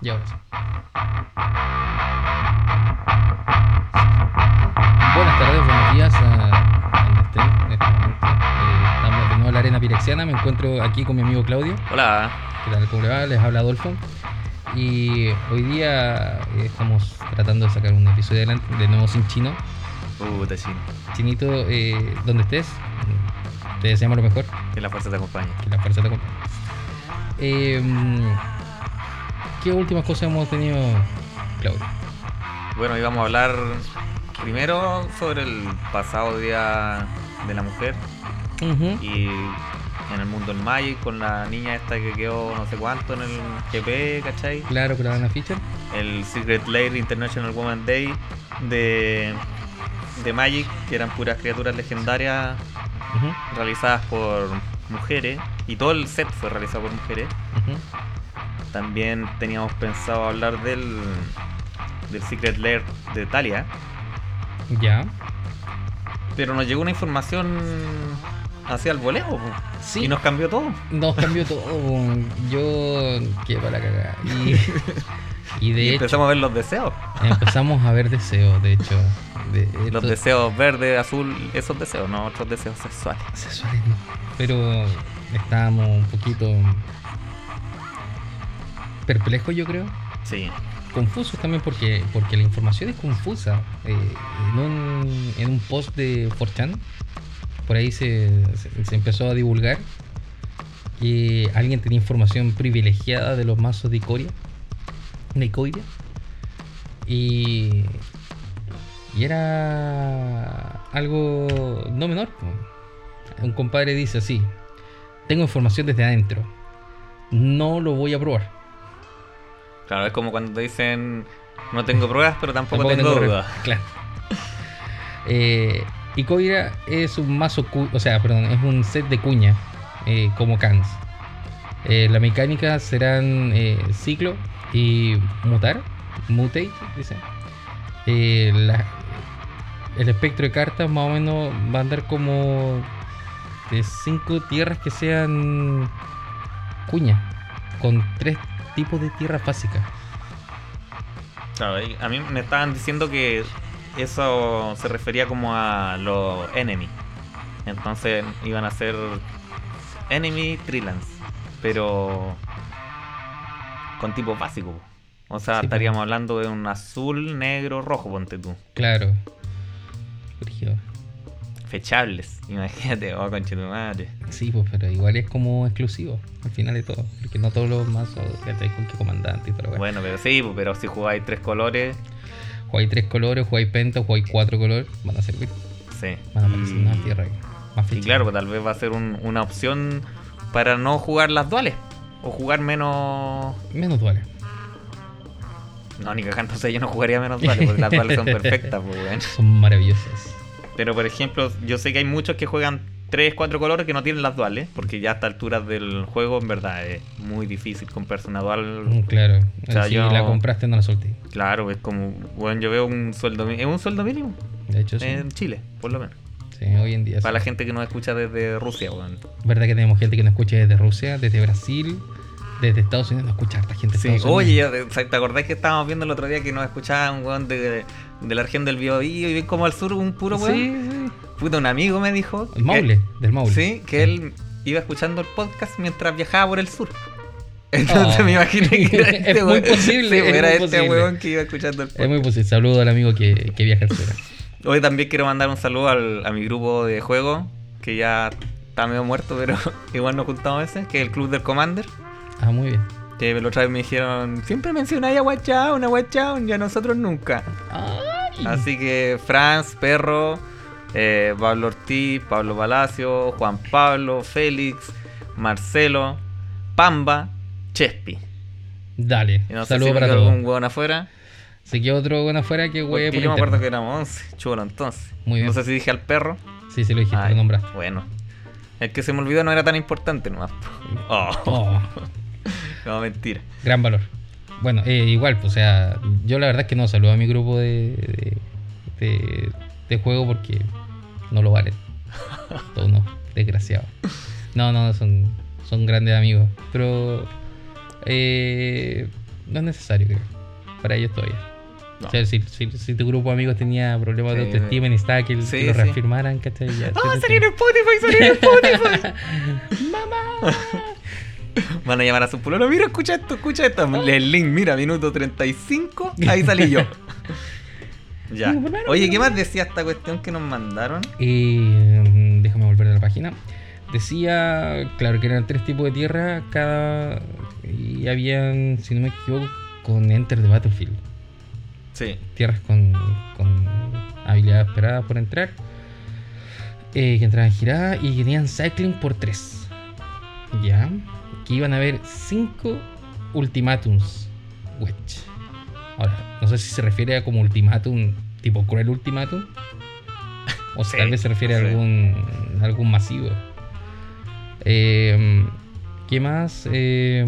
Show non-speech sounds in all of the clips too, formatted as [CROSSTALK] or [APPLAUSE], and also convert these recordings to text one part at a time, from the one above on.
Ya. Buenas tardes, buenos días a donde estén en este momento. Eh, estamos de nuevo en la arena pirexiana. Me encuentro aquí con mi amigo Claudio. Hola. ¿Qué tal? ¿Cómo le va? Les habla Adolfo. Y hoy día eh, estamos tratando de sacar un episodio adelante, de nuevo sin chino. Puta chino. Chinito, eh, donde estés, te deseamos lo mejor. Que la fuerza te acompañe. Que la fuerza te acompañe. Eh, ¿Qué últimas cosas hemos tenido, Claudio? Bueno, hoy vamos a hablar primero sobre el pasado día de la mujer y en el mundo del Magic con la niña esta que quedó no sé cuánto en el GP, ¿cachai? Claro, con la Fischer. El Secret Lair International Woman Day de, de Magic, que eran puras criaturas legendarias realizadas por mujeres y todo el set fue realizado por mujeres. También teníamos pensado hablar del, del Secret Lair de Talia, Ya. pero nos llegó una información hacia el voleo Sí. y nos cambió todo. Nos cambió todo. Yo qué para cagar. Y, [LAUGHS] y de y hecho, empezamos a ver los deseos. empezamos a ver deseos, de hecho. De Los deseos verde, azul, esos deseos, no otros deseos sexuales. sexuales, no. Pero estábamos un poquito perplejos, yo creo. Sí, Confusos también porque, porque la información es confusa. Eh, en, un, en un post de 4chan, por ahí se, se- se empezó a divulgar que alguien tenía información privilegiada de los mazos de Icoria. De Icoria. Y, y era algo no menor. Un compadre dice así, tengo información desde adentro. No lo voy a probar. Claro, es como cuando te dicen no tengo pruebas, pero tampoco, tengo, dudas. [LAUGHS] Claro. Eh, y es un mazo, o sea, perdón, es un set de cuña eh, como Kans. Eh, la mecánica serán eh, ciclo y mutar, mutate, dice. Eh, el espectro de cartas más o menos va a andar como de 5 tierras que sean cuña, con 3 tipo de tierra básica. A mí me estaban diciendo que eso se refería como a los enemy. Entonces iban a ser enemy trilans, pero con tipo básico. O sea, estaríamos hablando de un azul, negro, rojo, ponte tú. Claro. Fechables, [LAUGHS] imagínate, oh conche tu madre. Sí, pues, pero igual es como exclusivo al final de todo. Porque no todos los mazos que hay con que comandante y todo. Bueno. Bueno, pero sí, po, pero si jugáis tres colores, Jugáis tres colores, jugáis penta, jugáis cuatro colores, van a servir. sí. Van a aparecer Y- una tierra más Y claro, pues tal vez va a ser un- una opción para no jugar las duales. O jugar menos. Menos duales. No, ni cagando, o sea, yo no jugaría menos duales, porque las duales son [LAUGHS] perfectas, pues. Son maravillosas. Pero por ejemplo, yo sé que hay muchos que juegan 3, 4 colores que no tienen las duales, porque ya a esta altura del juego, en verdad, es muy difícil comprarse una Mm, dual. Claro. O sea, si yo- la compraste, no la solté. Claro, es como, bueno, yo veo un sueldo mínimo. Es un sueldo mínimo De hecho, sí. en Chile, por lo menos. Sí, hoy en día. Para la gente que nos escucha desde Rusia, weón. Verdad que tenemos gente que nos escucha desde Rusia, desde Brasil, desde Estados Unidos. Nos escucha harta gente Sí, oye, ¿te acordás que estábamos viendo el otro día que nos escuchaba un weón de, de la región del Biobío y ven como al sur un puro weón? Sí, sí. Puta, un amigo me dijo. El Maule, del Maule. Sí, que él iba escuchando el podcast mientras viajaba por el sur. Entonces Oh. me imaginé que era [LAUGHS] Es este muy posible, Sí, es era muy este posible. weón que iba escuchando el Es podcast. muy posible. Saludo al amigo que, que viaja al sur. Hoy también quiero mandar un saludo al- a mi grupo de juego, que ya está medio muerto, pero [LAUGHS] igual nos juntamos a veces, que es el Club del Commander. Ah, muy bien. Que la otra vez me dijeron, siempre mencionáis a Guachaun, a Guachaun, y a nosotros nunca. Ay. Así que Franz, Perro, eh, Pablo Ortiz, Pablo Palacio, Juan Pablo, Félix, Marcelo, Pamba, Chespi. Dale. Y no Saludos si para quedó todos. algún hueón afuera. Se quedó otro bueno afuera que por yo me acuerdo que éramos 11. Chulo entonces. Muy bien. No sé si dije al perro. Sí, sí lo dijiste, Ay, lo nombraste. Bueno. El que se me olvidó no era tan importante nomás. Oh, Oh, [LAUGHS] [LAUGHS] no, mentira. gran valor. Bueno, eh, igual, pues, o sea, yo la verdad es que no saludo a mi grupo de, de, de- de juego porque no lo valen. [LAUGHS] Todos no, desgraciados. No, no, son, son grandes amigos. Pero eh, no es necesario, creo. Para ellos todavía. No. O sea, si, si, si tu grupo de amigos tenía problemas de autoestima y necesitaba que, Sí, que lo sí. reafirmaran, ¿cachai? Ya, [LAUGHS] ¡Ah, te- salí en Spotify! ¡Salí en Spotify! ¡Mamá! Van a llamar a su pololo. Mira, escucha esto, escucha esto. El link, mira, minuto 35. Ahí salí yo. [LAUGHS] ya. Oye, ¿qué más decía esta cuestión que nos mandaron? Y mm, déjame volver a la página. Decía, claro, que eran tres tipos de tierra cada. Y habían, si no me equivoco, con Enter the Battlefield. Sí. Tierras con, con habilidades esperadas por entrar. eh, que entraban giradas y que tenían cycling por tres. Ya. Que iban a haber cinco ultimatums. Wedge. Ahora, no sé si se refiere a como ultimátum, tipo cruel ultimátum. O Sí, tal vez se refiere no a algún, algún masivo. Eh, ¿Qué más? Eh,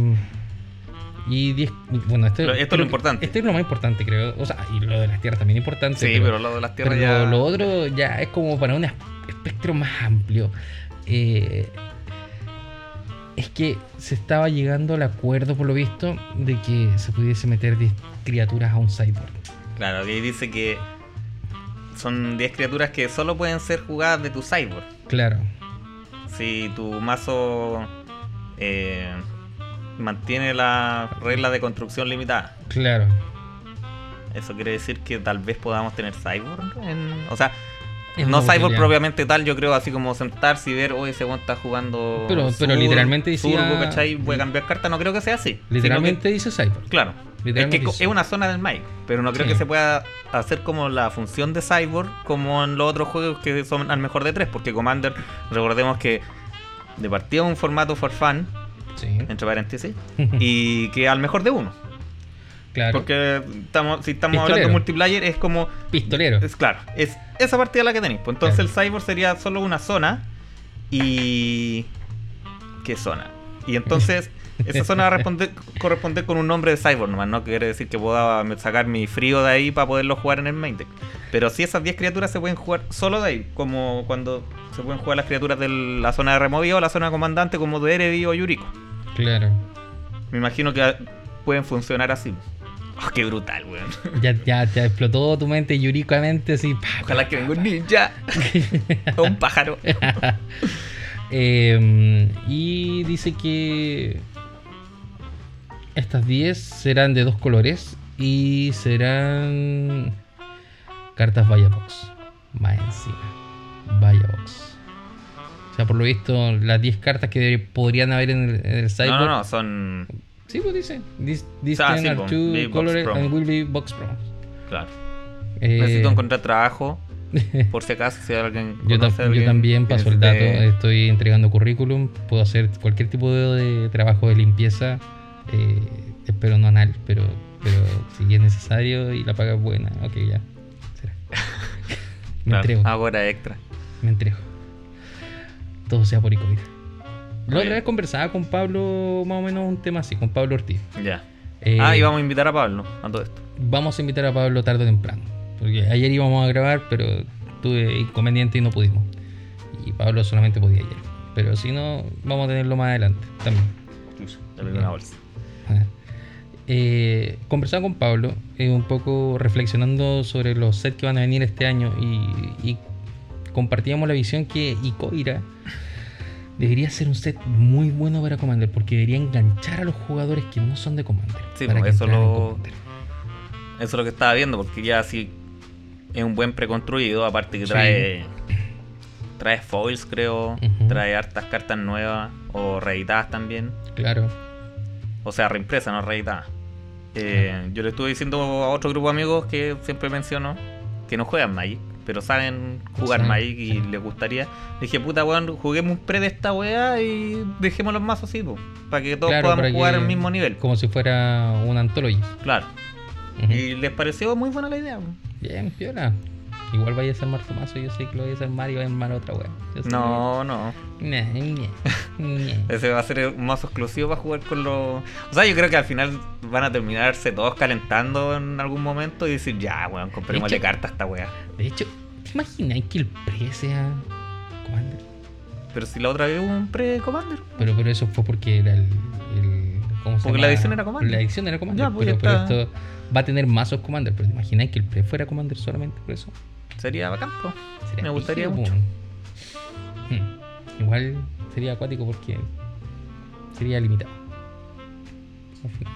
y 10. Bueno, esto, Lo- esto es lo importante. Esto es lo más importante, creo. O sea, y lo de las tierras también es importante. Sí, pero, lo de las tierras pero ya. lo otro ya es como para un es- espectro más amplio. Eh, es que se estaba llegando al acuerdo, por lo visto, de que se pudiese meter 10 criaturas a un cyborg. Claro, ahí dice que son 10 criaturas que solo pueden ser jugadas de tu cyborg. Claro, Si tu mazo eh, mantiene la regla de construcción limitada. claro. Eso quiere decir que tal vez podamos tener cyborg en... O sea, Es no cyborg propiamente tal, yo creo así como sentarse y ver, oye, ese weón está jugando... Pero- pero literalmente decía- Surgo, ¿cachai? Voy a cambiar carta, no creo que sea así. Literalmente que- dice cyborg. claro. Es que dice. es una zona del Mike, pero no creo Sí. que se pueda hacer como la función de Cyborg como en los otros juegos que son al mejor de tres, porque Commander, recordemos que de partida un formato for fun, Sí. entre paréntesis, [LAUGHS] y que al mejor de uno. Claro. Porque estamos, si estamos Pistolero. hablando de multiplayer, es como. Pistolero. Es claro, es esa partida la que tenéis. Pues entonces Claro. el Cyborg sería solo una zona. Y. ¿Qué zona? Y entonces. [LAUGHS] Esa zona va a responder, corresponder con un nombre de Cyborg nomás, no quiere decir que pueda sacar mi frío de ahí para poderlo jugar en el main deck. Pero sí esas 10 criaturas se pueden jugar solo de ahí, como cuando se pueden jugar las criaturas de la zona de removido o la zona de comandante como de Erevi o Yuriko. Claro. Me imagino que pueden funcionar así. Oh, qué brutal, weón. Ya, ya, ya explotó tu mente yuricamente así. pa, Ojalá que venga un ninja o un pájaro. [LAUGHS] Eh, y dice que estas 10 serán de dos colores y serán cartas Vaya Box. Más encima. Vaya Box. O sea, por lo visto, las 10 cartas que podrían haber en el, en el No, no, no, son. Sí, pues dice. This, this 10 sí, are two colors and will be box promos. Claro. Eh, Necesito encontrar trabajo. [LAUGHS] Por si acaso, si alguien. Yo, conoce tam- a yo alguien también paso el dato, necesite- estoy entregando currículum, puedo hacer cualquier tipo de, de trabajo de limpieza, eh, espero no anal, pero, pero si es necesario y la paga es buena, ok, ya. será. [LAUGHS] me Claro, entrego, Ahora extra. me entrego. Todo sea por ICOVID. La otra vez conversaba con Pablo más o menos un tema así, con Pablo Ortiz. Ya. Eh, ah, y vamos a invitar a Pablo a todo esto. vamos a invitar a Pablo tarde o temprano. Porque ayer íbamos a grabar, pero tuve inconveniente y no pudimos. Y Pablo solamente podía ayer. Pero si no, vamos a tenerlo más adelante también. Ya le doy una bolsa. Ajá. Eh, conversaba con Pablo eh, un poco reflexionando sobre los sets que van a venir este año y, y compartíamos la visión que Icoira debería ser un set muy bueno para Commander porque debería enganchar a los jugadores que no son de Commander. Sí, para pues, que eso lo- Commander. Eso es lo que estaba viendo, porque ya sí es un buen preconstruido, aparte que Sí. trae trae foils, creo, trae hartas cartas nuevas o reeditadas también, Claro. o sea, reimpresas, no reeditadas. Eh, Yo le estuve diciendo a otro grupo de amigos que siempre menciono que no juegan Magic, pero saben jugar Magic y sí. les gustaría. Le dije, puta weón, juguemos un pre de esta weá y dejemos los mazos así, po, para que todos Claro, podamos jugar al mismo nivel. Como si fuera una antología. Claro. Y les pareció muy buena la idea. Bien, piola. Igual vaya a ser Martomazo, yo sé que lo voy a hacer Mario va a armar otra wea. No, no. [LAUGHS] Ese va a ser un mazo exclusivo para jugar con los. O sea, yo creo que al final van a terminarse todos calentando en algún momento y decir, ya, weón, comprémosle que- carta a esta weá. De hecho, ¿te imaginas que el pre sea Commander? Pero si la otra vez hubo un pre-commander. Pero, pero eso fue porque era el, el ¿cómo se Porque llama? la edición era Commander. La edición era Commander, Ya, pues, pero, pero esto va a tener mazos Commander. Pero te imagináis que el pre fuera Commander solamente por eso. Sería bacán, po. Sería Me gustaría mucho. Hmm. Igual sería acuático porque sería limitado. Final,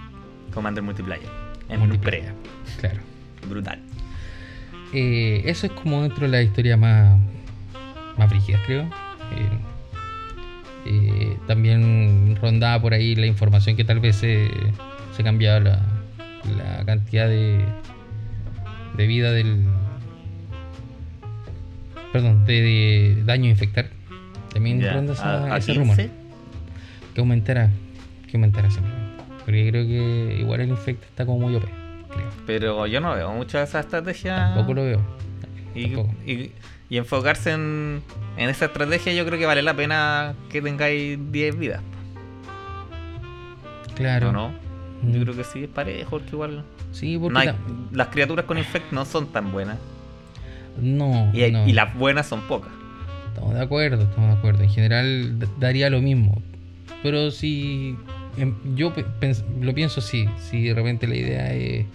Commander Multiplayer. En multiplayer. Claro. Brutal. Eh, eso es como dentro de la historia más, más brígidas, creo. Eh, eh, también rondaba por ahí la información que tal vez se, se cambiaba la, la cantidad de, de vida del. Perdón, de, de daño a infectar. También Ya, ronda esa- a, ese 15. rumor. Que aumentara. Que aumentara simplemente. Porque creo que igual el infect está como muy OP, creo. Pero yo no veo mucho esa estrategia. Tampoco lo veo. Y, tampoco. y- y enfocarse en, en esa estrategia, yo creo que vale la pena que tengáis 10 vidas. Claro. ¿O no? Mm. Yo creo que sí, es parejo, porque igual. Sí, porque no hay- ta- las criaturas con infect no son tan buenas. No, Y, hay- no. y las buenas son pocas. Estamos de acuerdo, estamos de acuerdo. En general daría lo mismo. Pero si em, yo lo pienso así, si de repente la idea es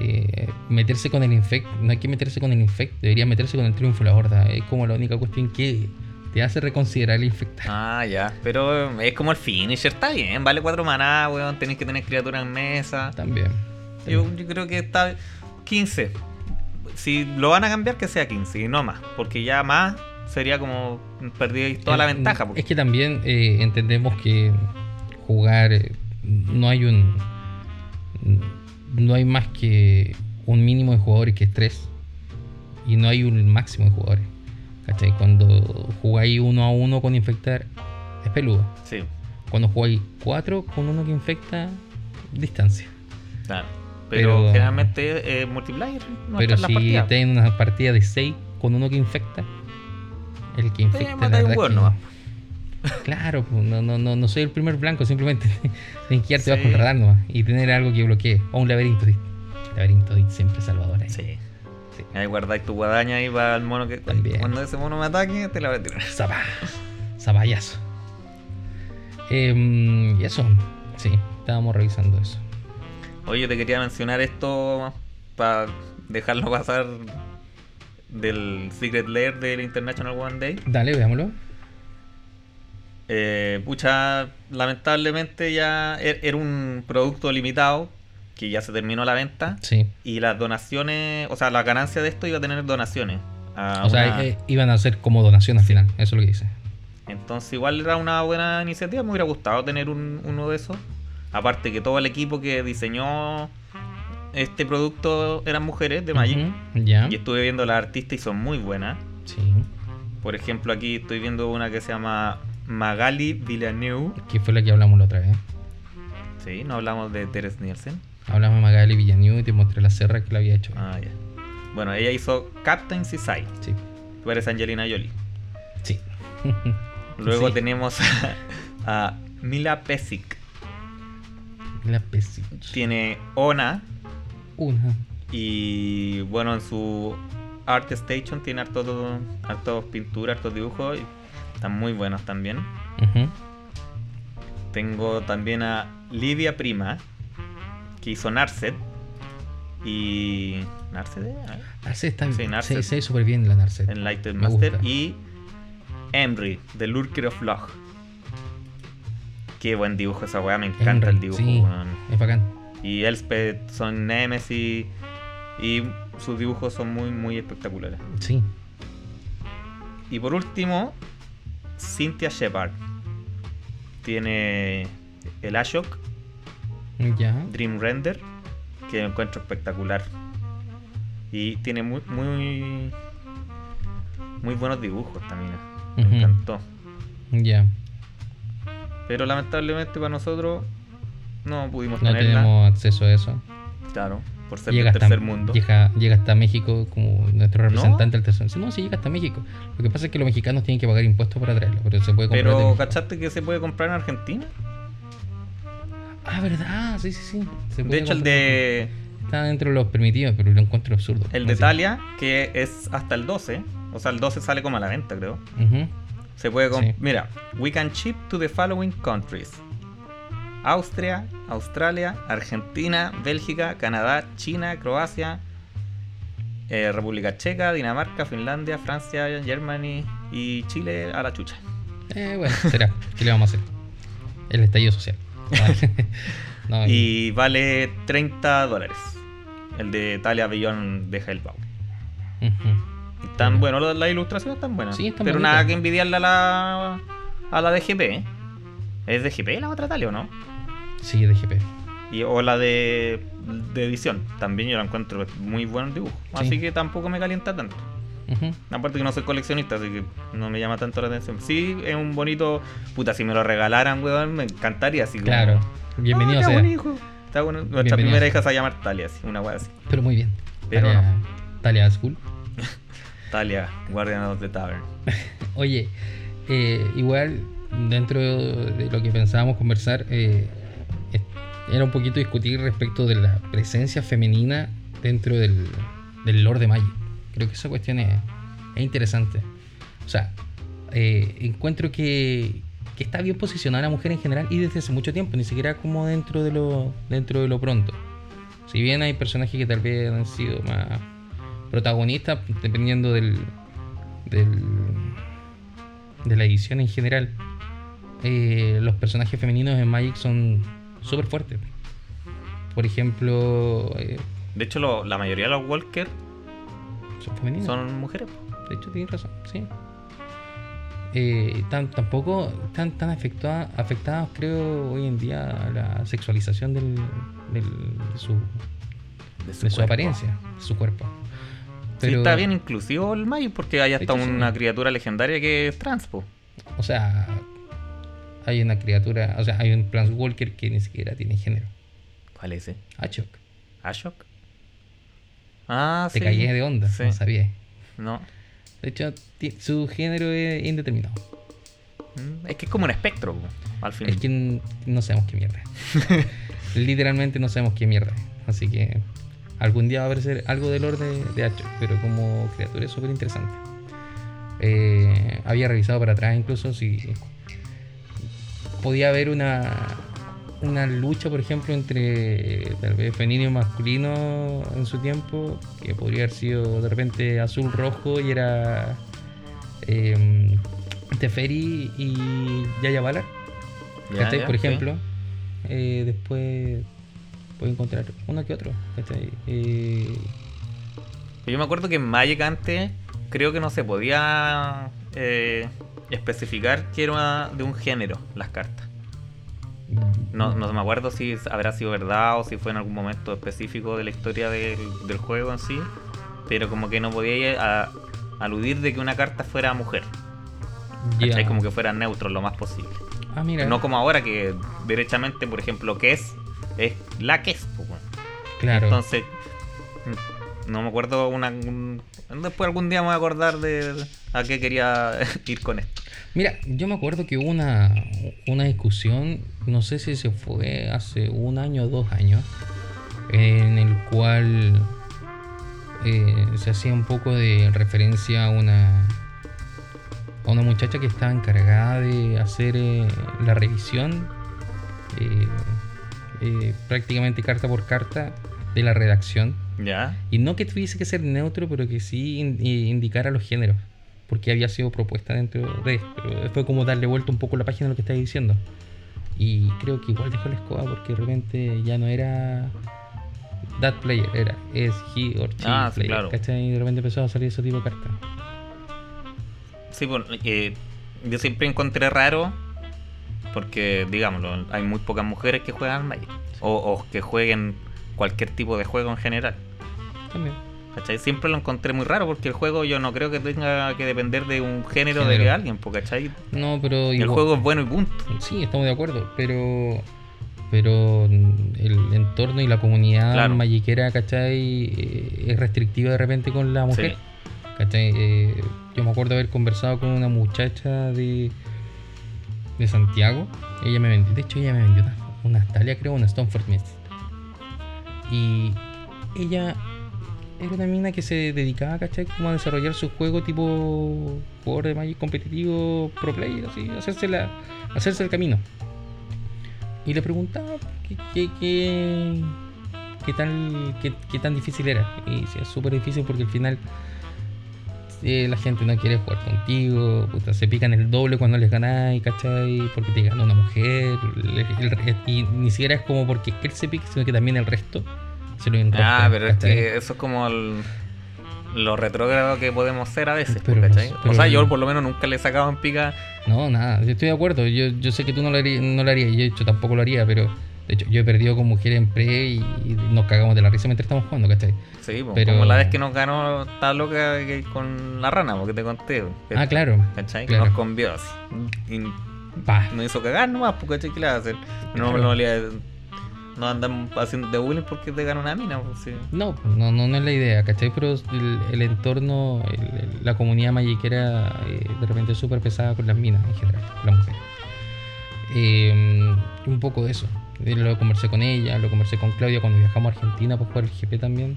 eh, meterse con el infect, no hay que meterse con el infect, debería meterse con el triunfo la horda. Es como la única cuestión que te hace reconsiderar el infectar. Ah, ya. Pero es como el finisher, está bien. Vale 4 maná, weón. Tenéis que tener criaturas en mesa. También. Yo, yo creo que está 15. Si lo van a cambiar, que sea 15 y no más. Porque ya más sería como perder toda la ventaja. Es que también eh, entendemos que jugar eh, no hay un no hay más que un mínimo de jugadores que es 3 y no hay un máximo de jugadores. ¿Cachai? Cuando jugáis uno a uno con infectar es peludo. Sí, Cuando jugáis 4 con uno que infecta distancia. claro. Pero, Pero- generalmente eh, multiplayer no Pero si partidas. tenéis una partida de 6 con uno que infecta, el que infecta la un verdad hueón que- nomás. Claro, no, no, no, no soy el primer blanco, simplemente [LAUGHS] tienes que irte Sí. bajo el radar nomás y tener algo que bloquee. O un laberinto. Laberinto siempre salvador ahí. Sí. Sí. Ahí guardáis tu guadaña ahí para el mono que. También. Cuando ese mono me ataque, te la voy a tirar. Zapa. Zapayazo. Em, y eso, sí, estábamos revisando eso. Oye, te quería mencionar esto para dejarlo pasar del Secret Lair del International One Day. Dale, veámoslo. Eh, pucha, lamentablemente ya er- era un producto limitado que ya se terminó la venta Sí. y las donaciones, o sea, la ganancia de esto iba a tener donaciones. a O sea, eh, iban a ser como donación al final, eso es lo que dice. Entonces igual era una buena iniciativa, me hubiera gustado tener un- uno de esos. Aparte que todo el equipo que diseñó este producto eran mujeres de Magic. Ya. Y estuve viendo las artistas y son muy buenas. Sí. Por ejemplo, aquí estoy viendo una que se llama Magali Villeneuve. Que fue la que hablamos la otra vez. Sí, no hablamos de Teres Nielsen. Hablamos de Magali Villanueva y te mostré la serra que la había hecho. Ah, ya. Bueno, ella hizo Captain Seaside. Sí. Tú eres Angelina Jolie. Sí. [LAUGHS] Luego Sí. tenemos a, [LAUGHS] a Mila Pesic. Tiene Ona. Una. Y bueno, en su Art Station tiene hartos hartos pinturas, hartos dibujos. Y están muy buenos también. Tengo también a Livia Prima, que hizo Narset. Y. ¿Narset? eh? Narset está Sí. Narset. Se, se ve súper bien la Narset. Enlightened Me Master. Y Emry, The Lurker of Log. Qué buen dibujo esa weá, me encanta el dibujo, sí, weón. Es bacán. Y Elspeth son Nemesis. Y sus dibujos son muy, muy espectaculares. Sí. Y por último, Cynthia Shepard. Tiene el Ashok, Ya. Dream Render, que encuentro espectacular. Y tiene muy, muy, muy buenos dibujos también. Me encantó. Ya. Pero lamentablemente para nosotros no pudimos No tenerla. tenemos acceso a eso. Claro, por ser Llega del hasta, tercer mundo. Llega, llega hasta México como nuestro representante del tercer mundo. No, sí llega hasta México. Lo que pasa es que los mexicanos tienen que pagar impuestos para traerlo, pero se puede comprar. de Pero México. ¿cachaste que se puede comprar en Argentina? Ah, verdad, sí, sí, sí. Se De puede hecho, el de Está dentro de los permitidos, pero lo encuentro absurdo. el de Así. Talia, que es hasta el 12, o sea, el 12 sale como a la venta, creo. Ujú. Se puede Sí. Mira, we can ship to the following countries: Austria, Australia, Argentina, Bélgica, Canadá, China, Croacia, eh, República Checa, Dinamarca, Finlandia, Francia, Germany y Chile a la chucha. Eh, bueno, será. ¿Qué le vamos a hacer? El estallido social. [LAUGHS] No, Y vale 30 dólares. El de Talia Beyond de Hellbound. Y Están, bueno, las las ilustraciones están buenas. Sí, están pero bonitas. nada que envidiarle a la, a la de GP. ¿eh? ¿Es de GP la otra Talia o no? Sí, de GP. Y, o la de, de edición. También yo la encuentro muy buen dibujo. Sí. Así que tampoco me calienta tanto. Aparte que no soy coleccionista, así que no me llama tanto la atención. Sí, es un bonito. Puta, si me lo regalaran, weón, me encantaría. Así como, Claro. Bienvenido "Ah, sea. buen hijo". Está bueno. Nuestra Bienvenido primera sea. hija se va a llamar Talia, así, una wea así. Pero muy bien. Pero Talia, Talia School. [LAUGHS] Talia, Guardian of the Tavern. [LAUGHS] Oye, eh, igual dentro de lo que pensábamos conversar, eh, era un poquito discutir respecto de la presencia femenina dentro del, del lore de Magic. Creo que esa cuestión es, es interesante. O sea, eh, encuentro que, que está bien posicionada la mujer en general y desde hace mucho tiempo, ni siquiera como dentro de lo, dentro de lo pronto. Si bien hay personajes que tal vez han sido más protagonistas, dependiendo del, del, de la edición en general, eh, los personajes femeninos en Magic son súper fuertes. Por ejemplo, eh, De hecho, lo- la mayoría de los Walker son femeninos. son mujeres. De hecho, tienes razón, sí. Eh, tan- tampoco están tan afectua- afectados, creo, hoy en día a la sexualización del, del- de su, de su cuerpo. apariencia, de su cuerpo. Sí, Pero, está bien inclusivo el Magic porque hay hasta hecho, sí. una criatura legendaria que es transpo. O sea, hay una criatura, o sea, hay un Planeswalker que ni siquiera tiene género. ¿Cuál es ese? Ashok. ¿Ashok? Ah, Te sí. caí de onda, Sí. no sabía. No. De hecho, su género es indeterminado. Mm, Es que es como un espectro, al fin. Es que no sabemos qué mierda. [LAUGHS] Literalmente no sabemos qué mierda. Así que algún día va a aparecer algo del lore de, de pero como criatura es súper interesante. Eh, había revisado para atrás incluso si podía haber una, una lucha, por ejemplo, entre tal vez femenino y masculino en su tiempo, que podría haber sido de repente azul-rojo y era eh, Teferi y Yaya ya, por sí. ejemplo, eh, después puedo encontrar uno que otro. Eh, Yo me acuerdo que en Magic antes creo que no se podía eh, especificar que era de un género las cartas. No, no me acuerdo si habrá sido verdad o si fue en algún momento específico de la historia del, del juego en sí, pero como que no podía a- aludir de que una carta fuera mujer. ¿Cachai? Como que fuera neutro lo más posible. Ah, mira. No como ahora que derechamente, por ejemplo, que es, es la que es. po, weón. claro. Entonces, no me acuerdo una... un- después algún día me voy a acordar de a qué quería [LAUGHS] ir con esto. Mira, yo me acuerdo que hubo una, una discusión, no sé si se fue hace un año o dos años, en el cual eh, se hacía un poco de referencia a una a una muchacha que estaba encargada de hacer eh, la revisión eh, eh, prácticamente carta por carta de la redacción ¿Ya? y no que tuviese que ser neutro, pero que sí in- indicara los géneros. Porque había sido propuesta dentro de. Pero fue como darle vuelta un poco la página lo que estaba diciendo. Y creo que igual dejó la escoba porque de repente ya no era. That player, era es he or she Ah, sí, player. claro. ¿cachai? Y de repente empezó a salir ese tipo de cartas. Sí, bueno, eh, yo siempre encontré raro porque, digámoslo, hay muy pocas mujeres que juegan Magic. O, o que jueguen cualquier tipo de juego en general. También. ¿Cachai? Siempre lo encontré muy raro porque el juego yo no creo que tenga que depender de un género, Género. de alguien, ¿cachai? No, pero El juego es bueno y punto. Sí, estamos de acuerdo, pero pero el entorno y la comunidad Claro. magiquera, ¿cachai? Eh, es restrictiva de repente con la mujer. Sí. ¿cachai? Eh, yo me acuerdo haber conversado con una muchacha de, de Santiago. Ella me vendió, de hecho ella me vendió una, una Talia, creo, una Stoneford Mist. Y ella era una mina que se dedicaba, ¿cachai? Como a desarrollar su juego tipo jugador de Magic competitivo pro player, así, hacerse, la, hacerse el camino. y le preguntaba qué, qué, qué, qué tal, qué, qué tan difícil era. Y sí, es súper difícil porque al final eh, la gente no quiere jugar contigo, puta, se pican el doble cuando les ganáis, ¿cachai? Porque te gana una mujer. el- el- y ni siquiera es como porque él se pique, sino que también el resto se lo enrosca, Ah, pero es ¿cachai? que eso es como el- lo retrógrado que podemos ser a veces, Pero ¿cachai? no- o sea, yo por lo menos nunca le he sacado en pica. No, nada, yo estoy de acuerdo. Yo, yo sé que tú no lo, harías, no lo harías, y yo de hecho tampoco lo haría, pero de hecho yo he perdido con mujeres en pre y, y nos cagamos de la risa mientras estamos jugando, ¿cachai? Sí, po, Pero- como la vez que nos ganó esta loca que- con la rana, porque te conté. que- Ah, claro. ¿Cachai? claro. Nos convió así. Y nos hizo cagar nomás, porque ¿cachai? ¿Qué le va a hacer? No, Claro. no, le no andan haciendo de bullying porque te gana una mina, pues sí. No, no, no, no es la idea, ¿cachai? Pero el, el entorno, el- el- la comunidad magiquera eh, de repente es súper pesada con las minas en general, con las mujeres. Eh, un poco de eso. Lo conversé con ella, lo conversé con Claudia cuando viajamos a Argentina para jugar el GP también.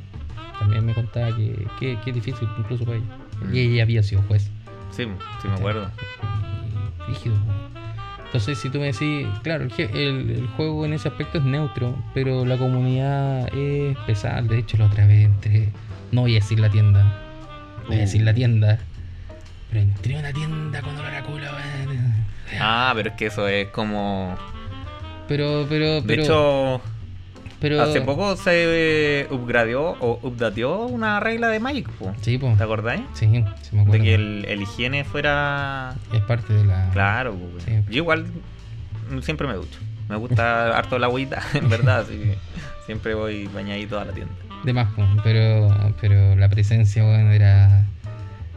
También me contaba que, que, que es difícil incluso para ella. Mm. Y ella había sido juez. Sí, sí me acuerdo. Rígido. po. Entonces, si tú me decís, claro, el, el- el juego en ese aspecto es neutro, pero la comunidad es pesada. De hecho, la otra vez entré, no voy a decir la tienda, voy a decir la tienda, pero entré a una tienda con olor a culo. Ah, pero es que eso es como. Pero, pero, De pero, hecho, pero, hace poco se eh, upgradeó o updateó una regla de Magic, po. Sí, po. ¿te acordáis? Sí, sí me acuerdo. De que el, el higiene fuera. Es parte de la. Claro, po. Sí. Yo igual siempre me ducho. Me gusta [LAUGHS] harto la agüita, [LAUGHS] en verdad, así que siempre voy bañadito a la tienda. De más, po, pero, pero la presencia, weón, era.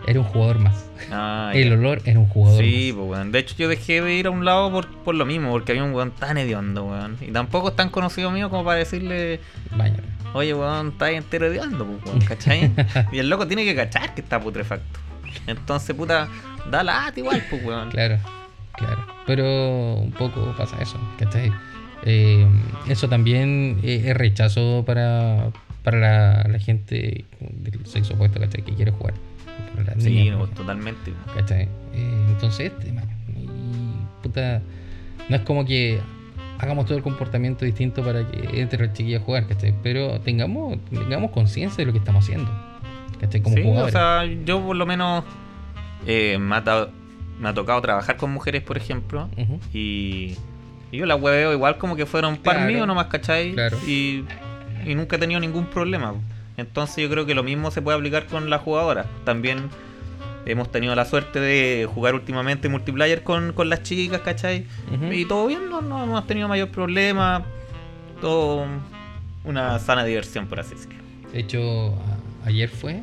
Era un jugador más. Ah, el ya. olor era un jugador Sí, más. pues, weón. De hecho, yo dejé de ir a un lado por, por lo mismo, porque había un weón tan hediondo, weón. Y tampoco es tan conocido mío como para decirle, Bañar. oye, weón, está ahí entero hediondo, pues, weón, ¿cachai? [LAUGHS] y el loco tiene que cachar que está putrefacto. Entonces, puta, da lata igual, pues, weón. Claro, claro. Pero un poco pasa eso, ¿cachai? Eh, eso también es rechazo para, para la, la gente del sexo opuesto, ¿cachai? Que quiere jugar. Las Sí, niñas, ¿no? totalmente. ¿cachai? Eh, entonces, este, mano, y, puta, no es como que hagamos todo el comportamiento distinto para que entre la chiquilla a jugar, ¿cachai? Pero tengamos, tengamos conciencia de lo que estamos haciendo, ¿cachai? Como sí, jugadores. o sea, yo por lo menos eh, me, ha ta- me ha tocado trabajar con mujeres, por ejemplo, y, y yo las hueveo igual como que fueron par Claro. mío nomás, ¿cachai? Claro. Y, y nunca he tenido ningún problema. Entonces yo creo que lo mismo se puede aplicar con la jugadora. También hemos tenido la suerte de jugar últimamente multiplayer con, con las chicas, ¿cachai? Y todo bien, no, no hemos tenido mayor problema. Todo una sana diversión, por así decirlo. De hecho, ayer fue.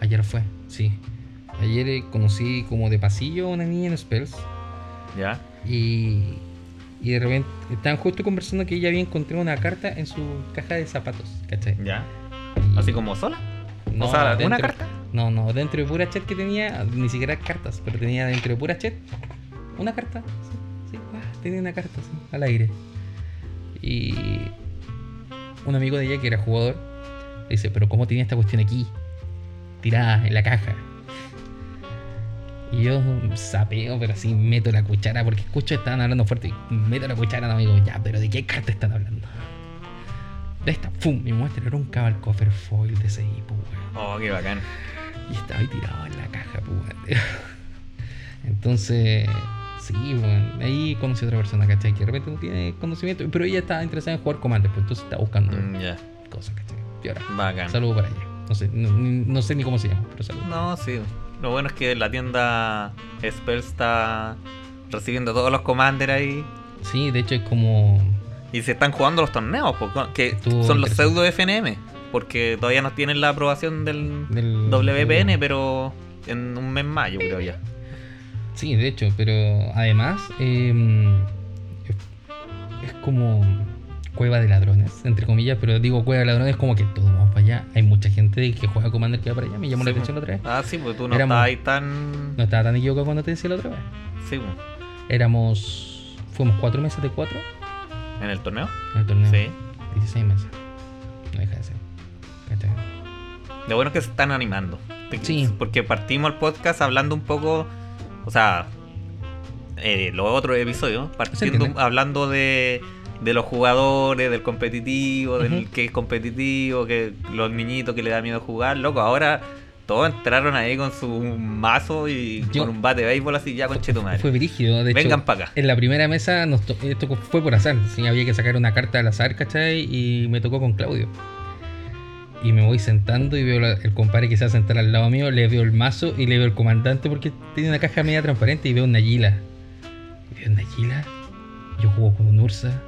Ayer fue, sí. Ayer eh, conocí como de pasillo a una niña en Spells. ¿Ya? Y, y de repente estaban justo conversando que ella había encontrado una carta en su caja de zapatos, ¿cachai? ¿Ya? Así como sola. No, o sea, ¿una carta? No, no, dentro de pura chat que tenía, ni siquiera cartas, pero tenía dentro de pura chat una carta. Sí, sí, ah, tenía una carta sí, al aire. Y un amigo de ella que era jugador le dice, pero ¿cómo tenía esta cuestión aquí? Tirada en la caja. Y yo sapeo, pero así meto la cuchara, porque escucho que estaban hablando fuerte. Y meto la cuchara, no amigo, ya, pero ¿de qué carta están hablando? De esta, ¡pum! Me muestra, era un cabal coffer foil de ese weón. Oh, qué bacán. Y estaba ahí tirado en la caja, pues, weón. [LAUGHS] Entonces, sí, weón. Ahí conocí a otra persona, ¿cachai? Que de repente no tiene conocimiento, pero ella estaba interesada en jugar Commander, pues entonces está buscando Mm, ya, cosas, ¿cachai? Y ahora, bacán. saludo para ella. No sé, no, no sé ni cómo se llama, pero saludo. No, sí. Lo bueno es que la tienda Spells está recibiendo todos los commanders ahí. Sí, de hecho es como. Y se están jugando los torneos, que Estuvo son los pseudo FNM. Porque todavía no tienen la aprobación del Del, WPN, pero en un mes más, yo creo ya. Sí, de hecho, pero además eh, es, es como cueva de ladrones, entre comillas, pero digo cueva de ladrones como que todos vamos para allá. Hay mucha gente que juega Commander que va para allá, me llamó la atención la otra vez. Ah, sí, pues tú no Éramos- estás ahí tan. No estaba tan equivocado cuando te decía la otra vez. Sí, pues, Éramos. Fuimos cuatro meses de cuatro en el torneo. en el torneo. Sí. 16 meses. No deja de ser. Lo bueno es que se están animando. Sí. Porque partimos el podcast hablando un poco. O sea, eh, los otros episodios, partiendo hablando de, de los jugadores, del competitivo, del que es competitivo, que los niñitos que le da miedo jugar, loco, ahora todos entraron ahí con su mazo y Yo- con un bate de béisbol así ya con cheto madre. Fue brígido, de Vengan hecho. pa' acá. En la primera mesa, nos to- esto fue por azar. Sí, había que sacar una carta al azar, ¿cachai? Y me tocó con Claudio. Y me voy sentando y veo la- el compadre que se va a sentar al lado mío, le veo el mazo y le veo el comandante porque tiene una caja media transparente y veo una Nagila. Y veo una Nagila. Yo juego con un Ursa.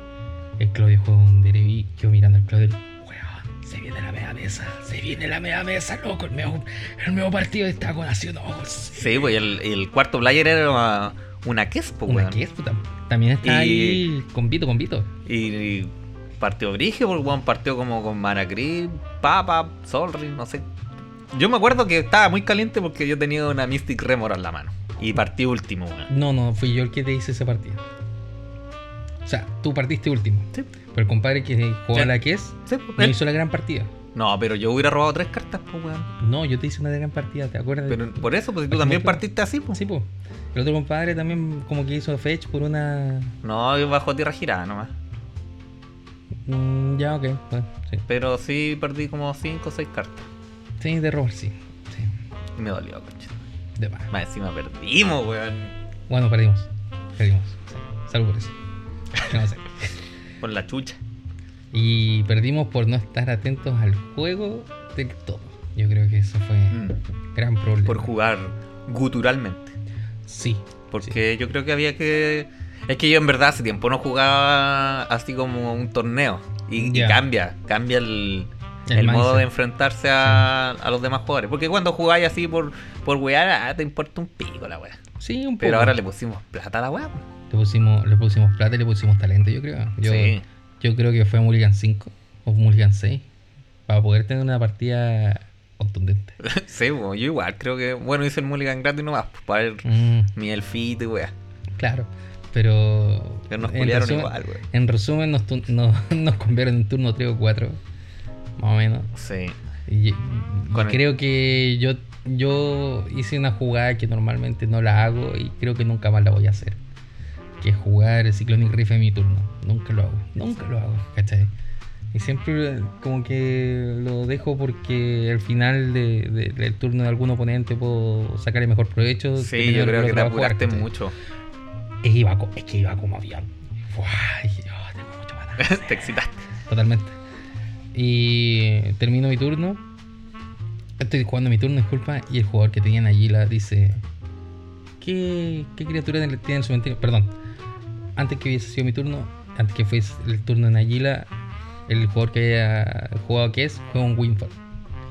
El Claudio juega un Derevi. Yo mirando al Claudio. Weón, se viene la media mesa. Se viene la media mesa, loco. El nuevo, el nuevo partido está con Nación Ojos. Sí, pues el, el cuarto player era una, una Kespo, Una weón. es, puta. También está Y- ahí con Vito, con Vito. Y, y partió Brigio, porque weón partió como con Manacri, Papa, Solri, no sé. Yo me acuerdo que estaba muy caliente porque yo tenía una Mystic Remora en la mano. Y partí último, weón. No, no, fui yo el que te hice ese partido. O sea, tú partiste último. Sí. Pero el compadre que jugó Sí. a la que es, Sí, no pues, él- hizo la gran partida. No, pero yo hubiera robado tres cartas, pues, weón. No, yo te hice una gran partida, ¿te acuerdas? Pero por eso, pues si tú ¿Cómo también partiste así, pues. Sí, pues. El otro compadre también como que hizo fetch por una... No, yo bajo tierra girada nomás. Mm, ya, ok. Bueno, sí. Pero sí perdí como cinco o seis cartas. Sí, de robar, sí. sí. Y me dolió, concha. De más. Más encima perdimos, weón. Bueno, perdimos. Perdimos. Sí. Salud por eso. ¿Qué vamos a hacer? Por la chucha. Y perdimos por no estar atentos al juego del todo. Yo creo que eso fue Mm. gran problema. Por jugar guturalmente. Sí. Porque yo creo que había que. Es que yo en verdad hace tiempo no jugaba así como un torneo. Y, cambia, cambia el, El el modo de enfrentarse a, a los demás jugadores. Porque cuando jugáis así por, por wear, ah, te importa un pico la wea. Sí, un poco. Pero ahora le pusimos plata a la wea. Le pusimos, le pusimos plata y le pusimos talento, yo creo. Yo, sí. yo creo que fue Mulligan 5 o Mulligan 6 para poder tener una partida contundente. [LAUGHS] sí, bueno, yo igual creo que. Bueno, hice el mulligan gratis nomás. Pues, para ver Mm, mi elfito y wea. claro, pero. Que nos culiaron resumen- igual, wea. En resumen, nos, [LAUGHS] nos, nos convieron en turno 3 o 4, más o menos. Sí. Y, el- creo que yo, yo hice una jugada que normalmente no la hago y creo que nunca más la voy a hacer. Que jugar el Cyclonic Rift en mi turno. Nunca lo hago, nunca lo hago, ¿cachai? Y siempre como que lo dejo porque al final de- de- del turno de algún oponente puedo sacar el mejor provecho. Sí, yo creo que te jugar, apuraste ¿cachai? mucho. Es, iba co- es que iba como avión. Dije, "Oh, tengo mucho ganas". [LAUGHS] te excitaste. Totalmente. Y termino mi turno. Estoy jugando mi turno, disculpa. Y el jugador que tenía en Aguila dice: ¿Qué, qué criatura tiene tiene en su cementerio? Perdón. Antes que hubiese sido mi turno, antes que fuese el turno en Aguila, el jugador que había jugado que es fue un Windfall.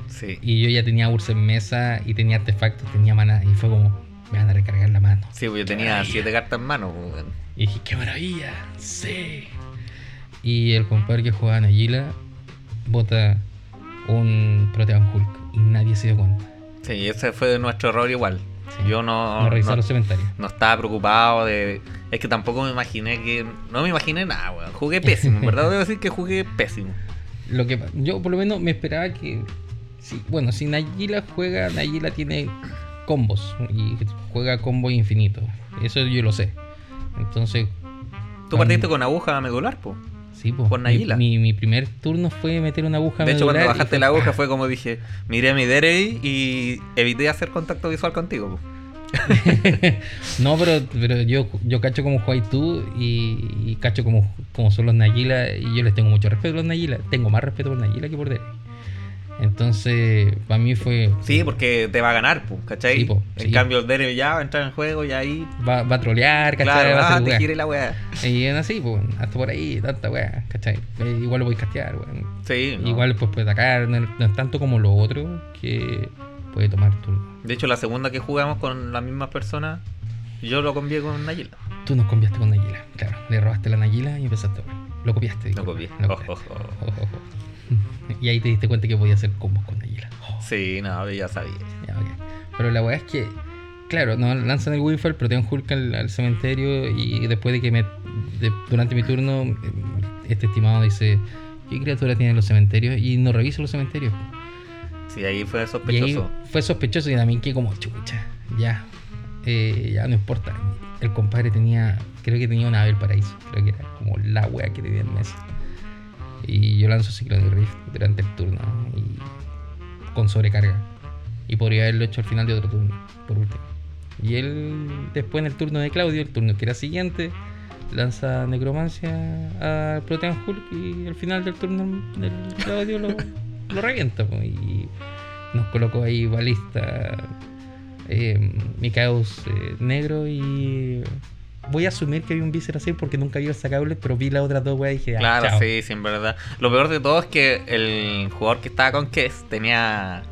Sí. Y yo ya tenía Ursa en mesa y tenía artefactos, tenía mana. Y fue como: Me van a recargar la mano. Sí, pues yo tenía maravilla. siete cartas en mano. pues. Y dije, qué maravilla, sí. Y el compadre que jugaba en Aguila bota un Protean Hulk y nadie se dio cuenta. Sí, ese fue nuestro error igual. Sí. Yo no, No revisar no, los cementerios. no estaba preocupado de... Es que tampoco me imaginé que... No me imaginé nada, weón. Jugué pésimo, en verdad [LAUGHS] debo decir que jugué pésimo. Lo que yo por lo menos me esperaba que sí, bueno, si Nagila juega, Nagila tiene combos y juega combos infinitos. Eso yo lo sé. Entonces, Tú Cuando- partiste con aguja medular, po. sí, pues, Con mi, Nagila. mi, mi primer turno fue meter una aguja De hecho, cuando bajaste fue- la aguja [LAUGHS] fue como dije, miré a mi Derey y evité hacer contacto visual contigo. po. [LAUGHS] no, pero, pero yo, yo cacho como jugáis tú y, y cacho como, como son los Nagila y yo les tengo mucho respeto a los Nagila. Tengo más respeto por Nagila que por Derek. Entonces, para mí fue... Sí, porque te va a ganar, po, ¿cachai? Sí, po, en sí. cambio, el Derey ya va a entrar en juego y ahí... Va, va a trolear, ¿cachai? Claro, va a ah, te gire la weá. Y es así, pues, hasta por ahí, tanta weá, ¿cachai? Eh, igual lo voy a castear, weón. Sí, no. Igual pues puede atacar, no, no es tanto como lo otro que puede tomar turno. De hecho, la segunda que jugamos con las mismas personas, yo lo convié con Nayila. Tú nos copiaste con Nagila, claro. Le robaste la Nagila y empezaste a jugar. Lo copiaste. Lo copié. lo ojo. Ojo, ojo. Y ahí te diste cuenta que podía hacer combos con Nagila. Oh, Sí, no, ya sabía. ya. Pero la weá es que, claro, no lanzan el Winfall, protean Hulk al, al cementerio y después de que me. de- durante mi turno, este estimado dice: ¿Qué criatura tienen los cementerios? Y no reviso los cementerios. Sí, ahí fue Y sospechoso. fue sospechoso y también que como chucha, ya, eh, ya no importa. el compadre tenía, creo que tenía una ave del paraíso, creo que era como la wea que tenía en mesa. Y yo lanzo Ciclone y Rift durante el turno y con sobrecarga. Y podría haberlo hecho al final de otro turno, por último. Y él, después en el turno de Claudio, el turno que era siguiente, lanza necromancia a Protean Hulk y al final del turno del Claudio lo, lo revienta. y nos colocó ahí balista, eh, Mikaeus eh, negro y voy a asumir que había un Viscer así porque nunca vi el sacable, pero vi las otras dos weas y dije, ah, Claro, chao. sí, sí, en verdad. Lo peor de todo es que el jugador que estaba con Kess tenía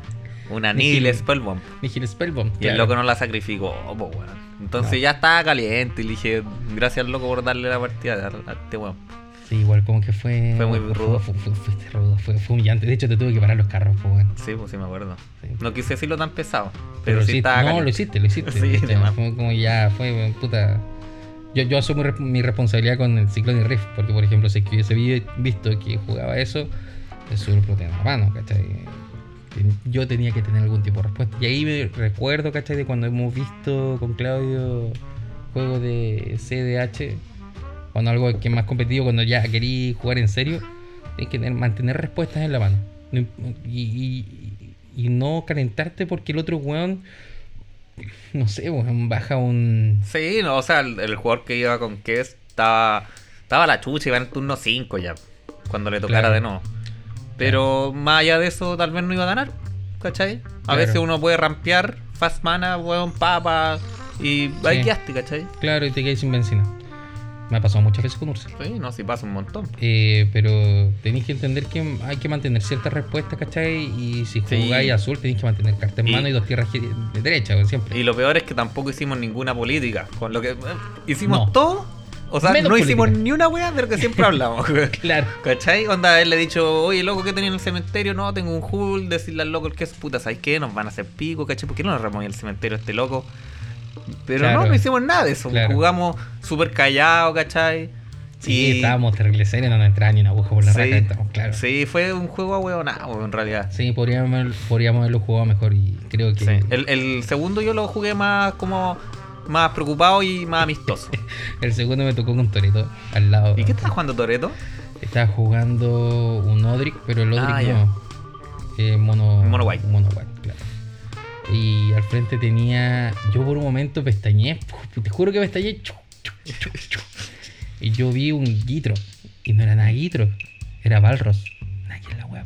una Nihil. Nihil Spellbomb. Nihil Spellbomb. Y el claro. loco no la sacrificó, weón. Entonces ya estaba caliente y le dije, gracias al loco por darle la partida a a este weón. Sí, igual como que fue. Fue muy rudo. Fue, fue- fue- fuiste rudo, fue, fue humillante. De hecho, te tuve que parar los carros, pues bueno. Sí, pues sí me acuerdo. Sí. No quise decirlo tan pesado, pero, Pero sí estaba no, caliente. lo hiciste, lo hiciste. [LAUGHS] Sí, lo de más. fue como ya, fue puta. Yo, yo asumo re- mi responsabilidad con el Cyclone Rift, porque por ejemplo, si es que hubiese vi- visto que jugaba eso, lo proteía en la mano, ¿cachai? Yo tenía que tener algún tipo de respuesta. Y ahí me recuerdo, ¿cachai? De cuando hemos visto con Claudio juegos de CDH, cuando algo que es más competitivo, cuando ya querí jugar en serio, tienes que tener- mantener respuestas en la mano. Y, y- y no calentarte porque el otro weón, no sé, weón, baja un. Sí, no, o sea, el, el jugador que iba con Kess estaba, estaba la chucha, iba en el turno 5 ya, cuando le tocara Claro. de nuevo. Pero más allá de eso, tal vez no iba a ganar, ¿cachai? A Claro. veces uno puede rampear, fast mana, weón, papa, y ahí Sí. quedaste, ¿cachai? Claro, y te quedas sin benzina. Me ha pasado muchas veces con Ursa. Sí, no, si pasa un montón. Eh, pero tenéis que entender que hay que mantener ciertas respuestas, ¿cachai? Y si Sí. jugáis azul, tenéis que mantener carta en mano y dos tierras de derecha, siempre. Y lo peor es que tampoco hicimos ninguna política. Con lo que eh, hicimos No. todo. O sea, Menos no hicimos ni una wea de lo que siempre hablamos. [LAUGHS] Claro. ¿Cachai? Onda, él le he dicho, oye, loco, ¿qué tenía en el cementerio? No, tengo un hull, decirle al loco el que es puta, ¿sabes qué? Nos van a hacer pico, ¿cachai? ¿Por qué no nos removió el cementerio este loco? Pero Claro. no, no hicimos nada de eso. Claro. Jugamos súper callados, ¿cachai? Sí, Y- estábamos terrible serios, no nos entraba ni una aguja por la Sí, raja, estamos claro. Sí, sí, fue un juego ahueonado, en realidad. podríamos, haber- podríamos haberlo jugado mejor y creo que. Sí. El, el segundo yo lo jugué más como más preocupado y más amistoso. [LAUGHS] El segundo me tocó con Toreto al lado. ¿Y qué estás jugando Toreto? Estaba jugando un Odric, pero el Odric Ah, no. Eh, mono, Mono white. Mono white, claro. Y al frente tenía. Yo por un momento pestañé. Te juro que pestañé. chu, chu, chu, chu. Y yo vi un Gitro. Y no era nada Gitro. Era Balros. Nada que en la web.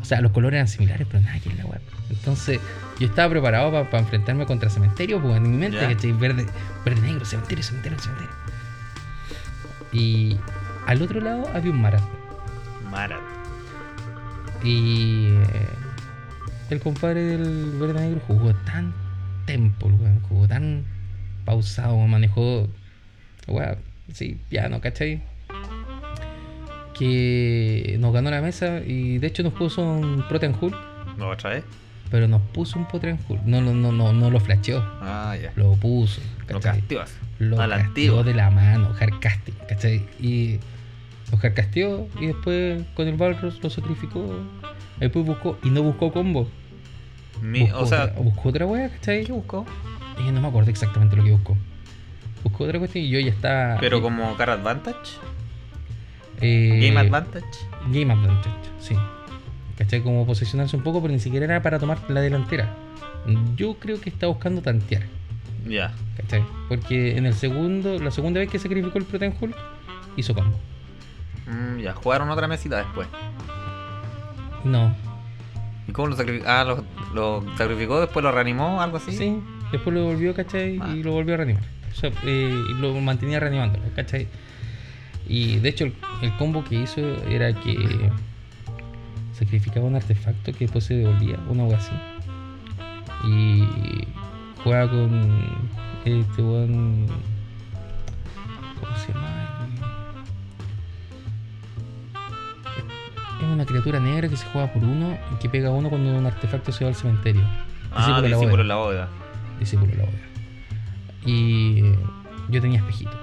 O sea, los colores eran similares, pero nada que en la web. Entonces, yo estaba preparado para enfrentarme contra cementerio, pues en mi mente, Ya. ¿cachai? Verde, verde negro, cementerio, cementerio, cementerio. Y al otro lado había un Marat. Mara. Y eh, el compadre del verde negro jugó tan tempo, weón, jugó tan pausado, manejó, weón, sí, piano, ¿cachai? Que nos ganó la mesa y de hecho nos puso un Protean Hull, ¿No otra vez? pero nos puso un Protean Hull, no, no, no, no, no lo flasheó, Ah, ya. lo puso, Lo ¿cachai? lo castió antigua. de la mano, hardcasting, ¿cachai? Y lo hardcasteó y después con el Balros lo sacrificó. Después buscó y no buscó combo. Mi- buscó, o sea, otra, buscó otra wea, ¿cachai? ¿qué buscó? Y no me acuerdo exactamente lo que buscó. Buscó otra cuestión y yo ya estaba. Pero como Car Advantage, eh, Game Advantage. Game Advantage, sí. ¿Cachai? Como posicionarse un poco, pero ni siquiera era para tomar la delantera. Yo creo que está buscando tantear. Ya. ¿Cachai? Porque en el segundo, la segunda vez que sacrificó el Protean Hulk, hizo combo. Mm, ya, jugaron otra mesita después. No. ¿Y cómo lo sacrificó? Ah, lo, lo sacrificó, después lo reanimó, algo así. Sí, después lo volvió, ¿cachai? Ah. Y lo volvió a reanimar. O sea, eh, y lo mantenía reanimándolo, ¿cachai? Y de hecho, el, el combo que hizo era que sacrificaba un artefacto que después se devolvía, una wea así. Y juega con este buen. ¿Cómo se llama? Es una criatura negra que se juega por uno y que pega uno cuando un artefacto se va al cementerio. Ah, Discípulo en la bóveda. Discípulo de la bóveda. Y eh, yo tenía espejito. [LAUGHS]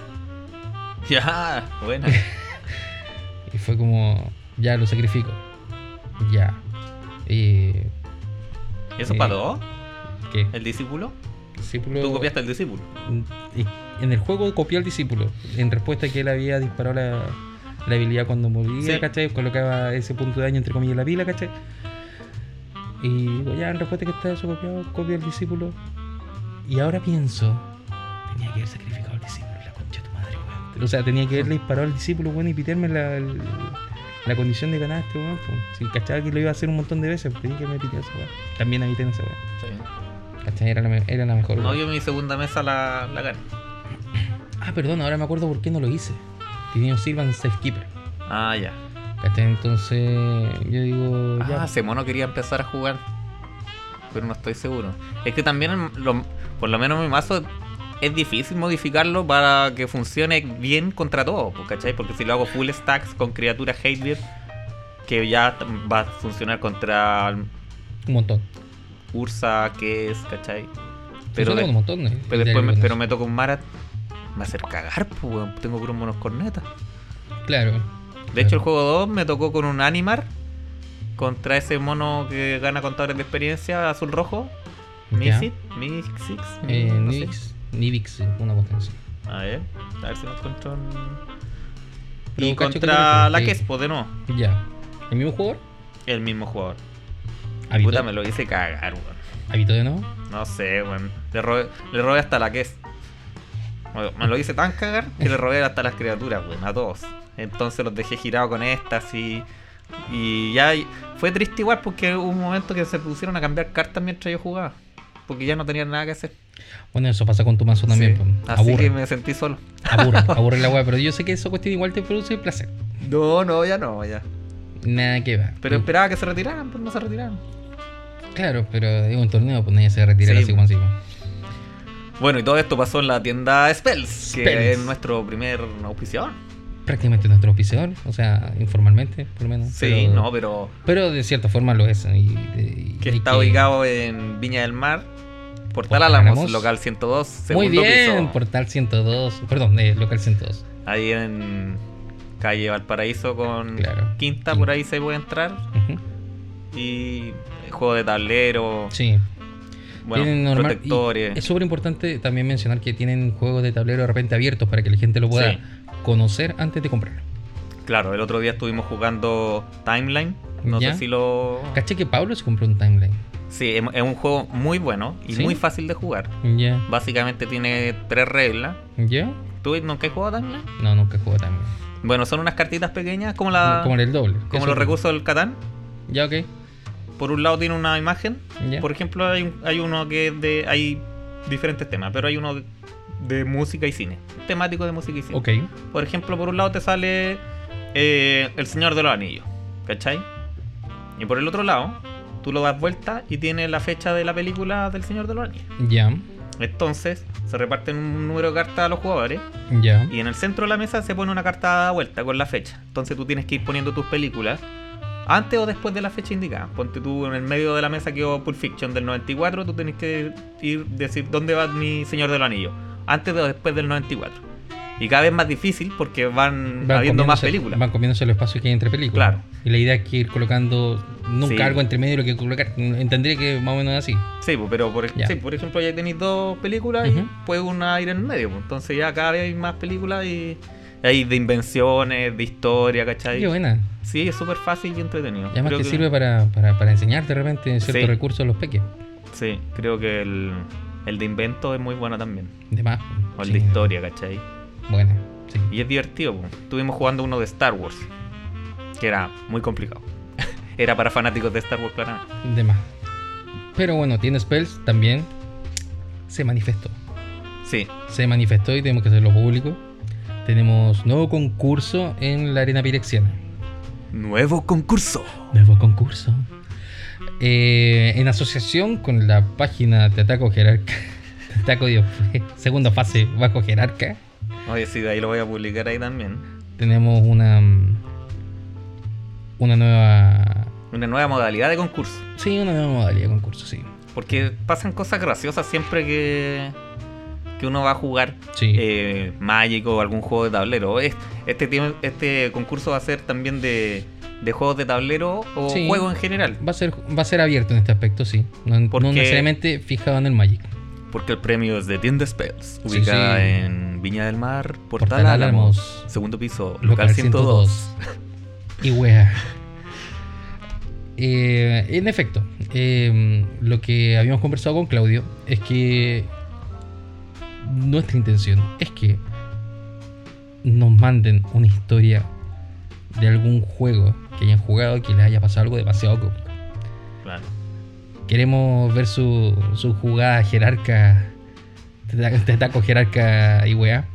Ya, bueno. [LAUGHS] Y fue como, ya lo sacrifico. Ya. Y, ¿Y eso Eh, para dos? ¿Qué? ¿El discípulo? Discípulo. Tú copiaste el discípulo. En el juego copió al discípulo. En respuesta a que él había disparado la, la habilidad cuando moría, Sí. ¿cachai? Colocaba ese punto de daño entre comillas en la pila, ¿cachai? Y digo, ya en respuesta que está eso copiado, copio al discípulo. Y ahora pienso, tenía que haber sacrificado al discípulo, la concha de tu madre, weón. O sea, tenía que haberle disparado al discípulo, weón, y pitearme la, el- la condición de ganar este weón. Si cachaba que lo iba a hacer un montón de veces, tenía que me pitear esa weón. También evité en esa weón. Sí. ¿Cachai? Era la, era la mejor. No, weón. yo mi segunda mesa la, la gané. Ah, perdón, ahora me acuerdo por qué no lo hice. Tenía un Sylvan Safekeeper. Ah, ya. Entonces, yo digo, ya. Ah, ese mono quería empezar a jugar. Pero no estoy seguro. Es que también, lo- por lo menos mi mazo, es difícil modificarlo para que funcione bien contra todo, pues, ¿cachai? Porque si lo hago full stacks con criaturas Hatebeard, que ya va a funcionar contra un montón. Ursa, que es, ¿cachai? Pero de- un montón. ¿eh? pero después me, De- pero me toca un Marat, me hacer cagar, pues, weón. tengo puros monos cornetas. Claro. De hecho, el juego 2 me tocó con un Animar contra ese mono que gana contadores de experiencia azul rojo. Mixit, Mixix, Eh, no. Nivix, Nivix, una potencia. A ver, a ver si me encuentro un... Pero Y que contra la sí. Kespo, de nuevo. Ya. ¿El mismo jugador? El mismo jugador. ¿Habitó, Puta, me lo hice cagar, weón. ¿Habitó de nuevo? No sé, weón. Le robé, le robé hasta la Kes. Bueno, Me lo hice tan cagar que le robé hasta las criaturas, weón, a todos. Entonces los dejé girados con estas y. Y ya fue triste igual porque hubo un momento que se pusieron a cambiar cartas mientras yo jugaba. Porque ya no tenían nada que hacer. Bueno, eso pasa con tu mazo también. Sí. pues. Así Aburre, que me sentí solo. aburre, [LAUGHS] aburre la weá. Pero yo sé que esa cuestión igual te produce placer. No, no, ya no, ya. Nada que va. Pero esperaba que se retiraran, pues no se retiraron. Claro, pero es un torneo, pues nadie se retira Sí. así como así. Bueno, y todo esto pasó en la tienda Spells, que Spells. es nuestro primer auspiciador. Prácticamente nuestro auspiciador, o sea, informalmente, por lo menos. Sí, pero, no, pero Pero de cierta forma lo es. Y, y- que y está ubicado en Viña del Mar, Portal Portal Álamos, Álamos. local 102, Muy segundo bien, piso. Portal 102. Perdón, eh, local 102. Ahí en calle Valparaíso con Claro. Quinta, Quinta. por ahí se puede entrar. Y juego de tablero, Sí. Bueno, Tienen normal- protectores. Es súper importante también mencionar que tienen juegos de tablero de repente abiertos para que la gente lo pueda Sí. conocer antes de comprarlo. Claro, el otro día estuvimos jugando Timeline. No ¿Ya? sé si lo. Caché que Pablo se compró un timeline. Sí, es un juego muy bueno y ¿Sí? muy fácil de jugar. Ya. Básicamente tiene tres reglas. ¿Ya? ¿Tú nunca has jugado Timeline? No, nunca jugué timeline. Bueno, son unas cartitas pequeñas como la Como el doble. como los recursos del Catán. Ya, ok. Por un lado tiene una imagen. Por ejemplo, hay, hay uno que es de. Hay diferentes temas, pero hay uno de, música y cine. Temático de música y cine. Ok. Por ejemplo, por un lado te sale eh, El Señor de los Anillos. ¿Cachai? Y por el otro lado, tú lo das vuelta y tiene la fecha de la película del Señor de los Anillos. Ya. Entonces, se reparten un número de cartas a los jugadores. Ya. Y en el centro de la mesa se pone una carta dada vuelta con la fecha. Entonces tú tienes que ir poniendo tus películas antes o después de la fecha indicada. Ponte tú en el medio de la mesa quedó Pulp Fiction del 94, tú tienes que ir decir dónde va mi Señor de los Anillos. Antes o después del 94. Y cada vez más difícil porque van, Van habiendo más películas. Van comiéndose los espacios que hay entre películas. Claro. Y la idea es que ir colocando nunca Sí. algo entre medio de lo que colocar. Entendría que más o menos así. Sí, pues, pero por, sí, por ejemplo ya tenéis dos películas Ujú. y puede una ir en el medio. pues. Entonces ya cada vez hay más películas y hay de invenciones, de historia, ¿cachai? Qué buena. Sí, es súper fácil y entretenido. Y además que, sirve para, para, para enseñar de repente ciertos Sí. recursos a los peques. Sí, creo que el, el de invento es muy bueno también. De más. O el sí. de historia, ¿cachai? Buena. Sí. Y es divertido. po. Estuvimos jugando uno de Star Wars, que era muy complicado. [LAUGHS] era para fanáticos de Star Wars, claramente. De más. Pero bueno, tiene spells también. Se manifestó. Sí, Se manifestó y tenemos que hacerlo público. Tenemos nuevo concurso en la arena pirexiana. nuevo concurso. Nuevo concurso. Eh, en asociación con la página de Ataco Jerarca. [LAUGHS] Ataco Dios, [LAUGHS] segunda fase bajo Jerarca. Oye, sí, de ahí lo voy a publicar ahí también. Tenemos una. mm, Una nueva. Una nueva modalidad de concurso. Sí, una nueva modalidad de concurso, sí. Porque pasan cosas graciosas siempre que, que uno va a jugar Sí. eh, Magic o algún juego de tablero. Es- Este, este concurso va a ser también de, de juegos de tablero o Sí. juegos en general. Va a ser, va a ser abierto en este aspecto, sí. No, no necesariamente fijado en el Magic. Porque el premio es de Tienda Spells, Sí, ubicada sí. en en Viña del Mar, Portal, Portal Álamos, Álamos. segundo piso, Local local 102. Y wea. [LAUGHS] Eh, en efecto, eh, lo que habíamos conversado con Claudio es que nuestra intención es que nos manden una historia de algún juego que hayan jugado y que les haya pasado algo demasiado cómico. Claro. Queremos ver su, su jugada jerarca, te taco jerarca y wea.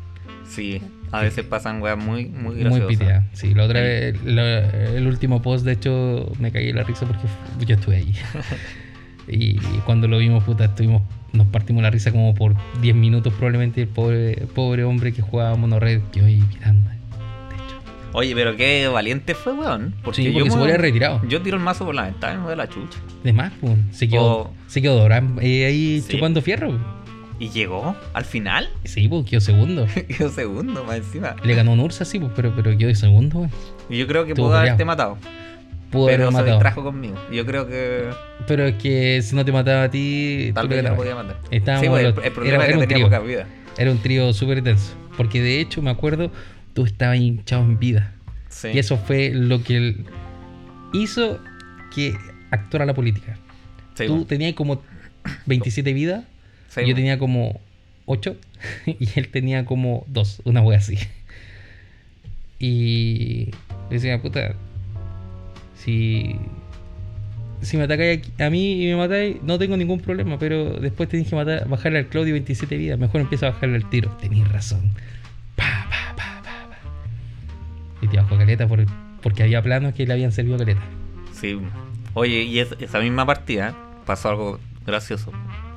Sí, a veces pasan weas muy, muy Muy graciosas. pitea. Sí, la otra vez, la- el último post, de hecho, me caí en la risa porque yo estuve ahí. [LAUGHS] y, cuando lo vimos, puta, estuvimos, nos partimos la risa como por 10 minutos probablemente. El pobre, pobre hombre que jugaba monored quedó ahí mirando. De. Oye, pero qué valiente fue, weón. Porque Sí, yo, se me- hubiera retirado. yo tiro el mazo por la ventana me a la chucha. De más, pues, se quedó, se quedó eh, ahí Sí. chupando fierro. ¿Y llegó? ¿Al final? Sí, pues quedó segundo. [LAUGHS] Quedó segundo, más encima. Le ganó un Ursa, sí, pues, pero, pero quedó de segundo, weón. Y yo creo que pudo haberte matado. Pudo pero haberlo se matado. distrajo conmigo. Yo creo que Pero es que si no te mataba a ti, tal vez ganabas. podía matar. Estábamos sí, pues, el, los- el problema era- es que tenía trío. poca vida. Era un trío súper tenso. Porque de hecho, me acuerdo, tú estabas hinchado en vida. Sí. Y eso fue lo que él hizo que actuara la política. Sí, tú bueno. tenías como 27 vidas, Sí, yo bueno. tenía como 8 [LAUGHS] y él tenía como 2, una wea así. Y decía, puta, si, si me atacáis a mí y me matáis, no tengo ningún problema, pero después tenéis que matar, bajarle al Claudio 27 vidas, mejor empieza a bajarle al tiro. Tenéis razón. Pa, pa, pa, pa, pa. Y te bajó caleta por, porque había planos que le habían servido a caleta. Sí. Oye, y es- esa misma partida pasó algo gracioso.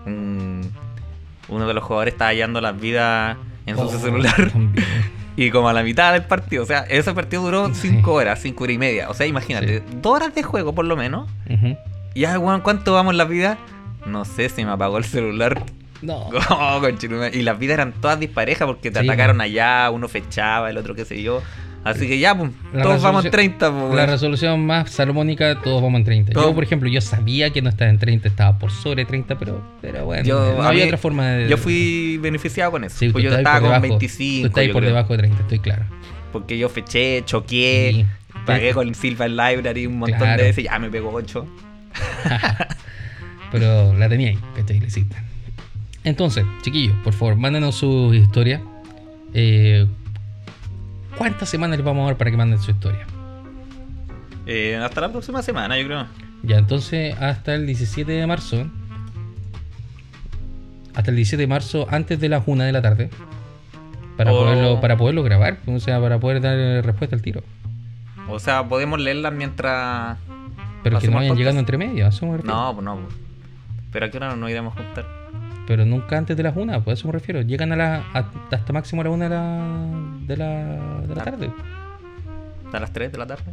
Un- uno de los jugadores estaba hallando las vidas en su Oh, celular. también. Y como a la mitad del partido, o sea, ese partido duró Sí. 5 horas, 5 horas y media. O sea, imagínate, 2 horas de juego por lo menos. Y ya, weón, ¿cuánto vamos las vidas? No sé, se me apagó el celular. No. [LAUGHS] Oh, y las vidas eran todas disparejas porque te Sí, atacaron allá, uno fechaba, el otro qué sé yo. Así que ya, pues, todos vamos en resolución- 30, pues, La resolución más salomónica, todos vamos en 30. Todo- Yo, por ejemplo, yo sabía que no estaba en 30, estaba por sobre 30, pero, pero bueno, Yo- no había mí- otra forma de. Yo fui beneficiado con eso. Sí, pues yo estaba con debajo, 25. Tú estás por creo. debajo de 30, estoy claro. Porque yo feché, choqué, Sí. pagué con Silver Library un montón Claro. de veces, ya me pegó 8. [LAUGHS] Pero la tenía ahí, ¿cachai? Entonces, chiquillos, por favor, mándenos su historia. Eh, ¿Cuántas semanas les vamos a dar para que manden su historia? Eh, hasta la próxima semana, yo creo. Ya, entonces, hasta el 17 de marzo. Hasta el 17 de marzo, antes de las 1 de la tarde. Para, Oh. poderlo, para poderlo grabar, o sea, para poder dar respuesta al tiro. O sea, podemos leerlas mientras. Pero que no ¿Hacemos vayan podcast? llegando entre medio, a eso me refiero. No, pues no. pues. Pero a qué hora nos iremos a juntar. Pero nunca antes de las 1, pues a eso me refiero. Llegan a la, a- hasta máximo a la 1 de la, de la, de la Ah. tarde. A las 3 de la tarde.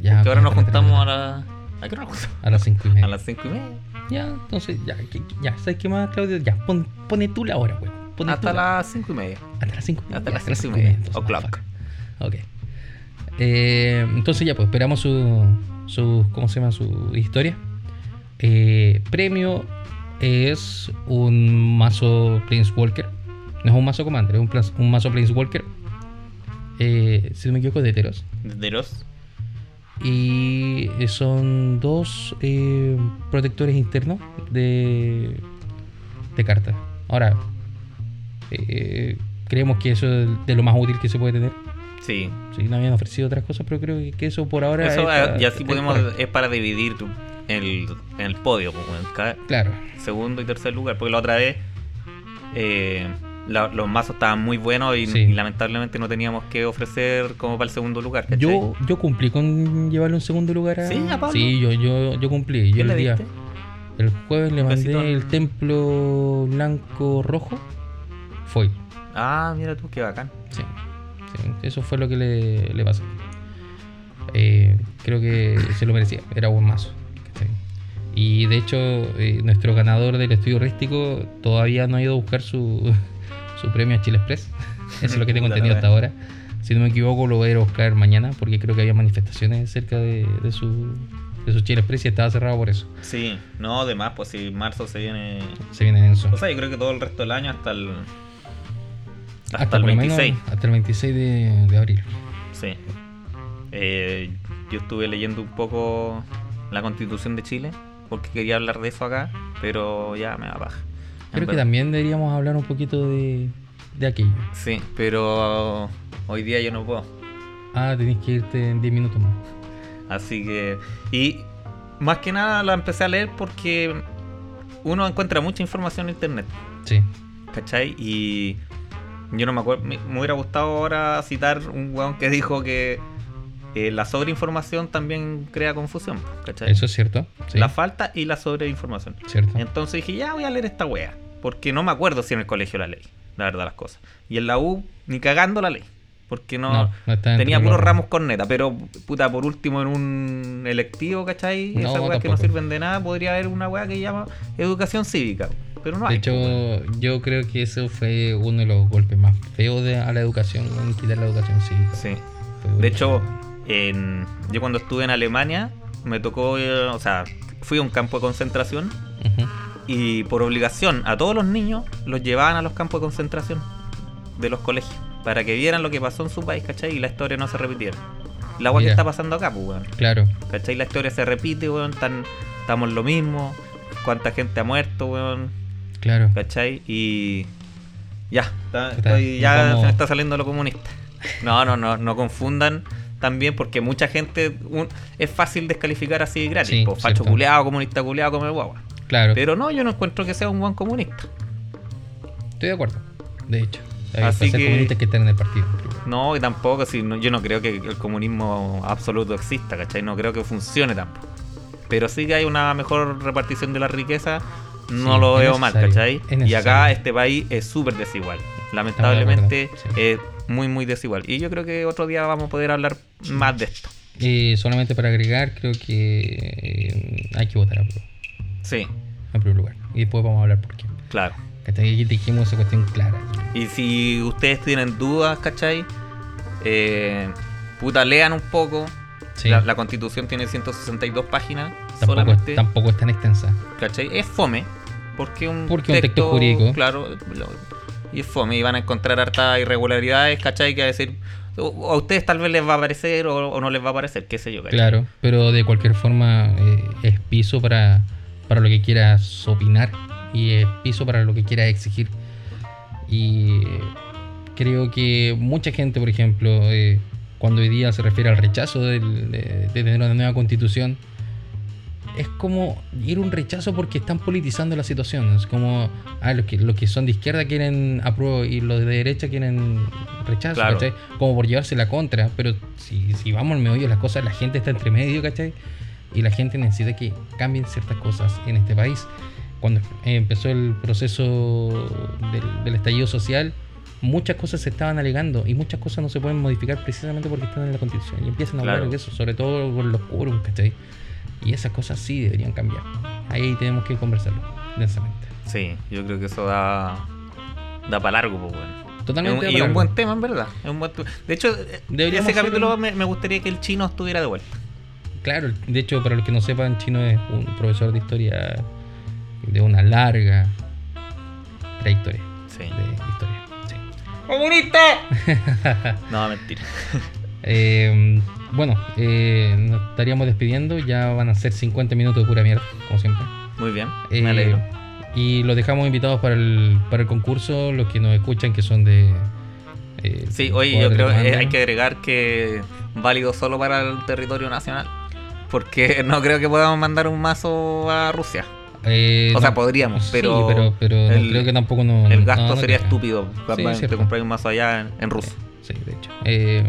Ya, que ahora pues, nos las juntamos a tres la. ¿A qué hora nos juntamos? a las 5 y media. A las 5 y media. Ya, entonces, ya, ya, ¿sabes qué más, Claudio? Ya, pon, pone tú la hora, güey. Tú Hasta la- las 5 y media. Hasta las 5 y media. Hasta las 5 y cinco media. entonces, O'clock. Ok. Eh, entonces ya, pues esperamos su, su ¿cómo se llama? Su historia. Eh, premio es un mazo Planeswalker. No es un mazo Commander, es un, mazo Planeswalker. Eh, si no me equivoco, de Teros. De los. Y son dos eh, protectores internos de, de cartas. Ahora, eh, creemos que eso es de lo más útil que se puede tener. Sí. Sí, no habían ofrecido otras cosas, pero creo que- eso por ahora. Eso, está- eh, y así está podemos. Es para dividir tu- el, el podio. en cada Claro, segundo y tercer lugar. Porque la otra vez. eh, la- los mazos estaban muy buenos y, Sí. y lamentablemente no teníamos que ofrecer como para el segundo lugar. ¿cachai? yo, yo cumplí con llevarle un segundo lugar a. Sí, a Pablo. Sí, yo, yo, yo cumplí. Yo ¿Qué el día. El jueves le mandé el templo blanco rojo. Fue. Ah, mira tú, qué bacán. Sí, sí, eso fue lo que le, le pasó. Eh, creo que se lo merecía, era buen mazo. Y de hecho, eh, nuestro ganador del estudio rístico todavía no ha ido a buscar su, [LAUGHS] su premio a Chile Express. [LAUGHS] Eso es lo que tengo [LAUGHS] entendido hasta ahora. Si no me equivoco, lo voy a ir a buscar mañana porque creo que había manifestaciones cerca de, de su, de su Chile Express y estaba cerrado por eso. Sí, no, además, pues si marzo se viene. Se viene denso. O sea, yo creo que todo el resto del año hasta el. hasta, el lo menos 26. hasta el 26 de, de abril. Sí. Eh, yo estuve leyendo un poco la constitución de Chile, porque quería hablar de eso acá, pero ya me da. En Creo que verdad. también deberíamos hablar un poquito de, de aquello. Sí, pero hoy día yo no puedo. Ah, tenés que irte en 10 minutos más. Así que. Y más que nada la empecé a leer porque uno encuentra mucha información en internet. Sí. ¿Cachai? Y yo no me acuerdo. Me, me hubiera gustado ahora citar un weón que dijo que eh, la sobreinformación también crea confusión. ¿Cachai? Eso es cierto. Sí. La falta y la sobreinformación. Cierto. Entonces dije, ya voy a leer esta wea. Porque no me acuerdo si en el colegio la leí. La verdad, las cosas. Y en la U, ni cagando la ley. Porque no. Tenía puros ramos corneta. Pero, puta, por último, en un electivo, ¿cachai? No, Esas weas que no sirven de nada, podría haber una wea que llama educación cívica. Pero no De hay. hecho, pues, yo creo que eso fue uno de los golpes más feos de, a la educación, quitar la educación cívica. Sí. De hecho, en, yo cuando estuve en Alemania, me tocó, eh, o sea, fui a un campo de concentración y por obligación a todos los niños los llevaban a los campos de concentración de los colegios para que vieran lo que pasó en su país, ¿cachai? Y la historia no se repitiera. La agua que está pasando acá, pues, weón. Claro, ¿Cachai? La historia se repite, weón. Tan, estamos lo mismo. Cuánta gente ha muerto, weón. claro. ¿Cachai? Y. Ya, está- estoy- ya se me está saliendo lo comunista. No, no, no, no confundan también porque mucha gente un- es fácil descalificar así gratis. Sí, po, facho culeado, comunista culeado, come guagua. Claro, Pero no, yo no encuentro que sea un buen comunista. estoy de acuerdo. De hecho, hay Así que- comunistas que están en el partido. No, y tampoco, si no- yo no creo que el comunismo absoluto exista, ¿cachai? No creo que funcione tampoco. Pero sí que hay una mejor repartición de la riqueza, no Sí, lo veo mal, ¿cachai? Y acá este país es súper desigual. Lamentablemente sí. es muy, muy desigual. Y yo creo que otro día vamos a poder hablar más de esto. Y solamente para agregar, creo que eh, hay que votar a prueba, Sí, en primer lugar. Y después vamos a hablar por qué. claro. Hasta aquí dijimos esa cuestión clara. Y si ustedes tienen dudas, ¿cachai? Eh, puta, lean un poco. Sí. La, la constitución tiene 162 páginas tampoco, solamente. es, tampoco es tan extensa. ¿Cachai? Es fome. Porque un, Porque un texto jurídico. Claro. Y es fome. Y van a encontrar hartas irregularidades, ¿cachai? Que a decir. a ustedes tal vez les va a parecer o, no les va a parecer, qué sé yo, ¿cachai? Claro, pero de cualquier forma eh, es piso para, para lo que quieras opinar y es piso para lo que quieras exigir. Y creo que mucha gente, por ejemplo, eh, cuando hoy día se refiere al rechazo de tener una nueva constitución, es como ir un rechazo porque están politizando la situación. Es como, ah, los que, los que son de izquierda quieren apruebo y los de derecha quieren rechazo, Claro. ¿cachai? Como por llevarse la contra. Pero si, si vamos al meollo de las cosas, la gente está entre medio, ¿cachai? Y la gente necesita que cambien ciertas cosas en este país. Cuando empezó el proceso del, del estallido social, muchas cosas se estaban alegando y muchas cosas no se pueden modificar precisamente porque están en la constitución. Y empiezan a hablar Claro. de eso, sobre todo con los quórums, ¿cachai? Y esas cosas sí deberían cambiar. Ahí tenemos que conversarlo densamente. Sí, yo creo que eso da. Da para largo, pues, bueno. Totalmente. y es un acuerdo. buen tema, en verdad. Es un buen de hecho, eh, Deberíamos ese capítulo me gustaría que el chino estuviera de vuelta. Claro, de hecho, para los que no sepan, Chino es un profesor de historia de una larga trayectoria Sí. de historia. Sí. ¡Comunista! [LAUGHS] no, mentira. [LAUGHS] Eh, bueno, eh, nos estaríamos despidiendo. Ya van a ser 50 minutos de pura mierda, como siempre. Muy bien, Eh, me alegro. Y los dejamos invitados para el, para el concurso, los que nos escuchan que son de... eh, Sí, oye, yo creo que comando. hay que agregar que válido solo para el territorio nacional. Porque [LAUGHS] no creo que podamos mandar un mazo a Rusia. Eh, o sea, no, podríamos, sí, pero pero, pero no el- creo que tampoco no, el gasto sería estúpido. Capaz te cierto. comprar un mazo allá en, en ruso. Sí, de hecho. Eh,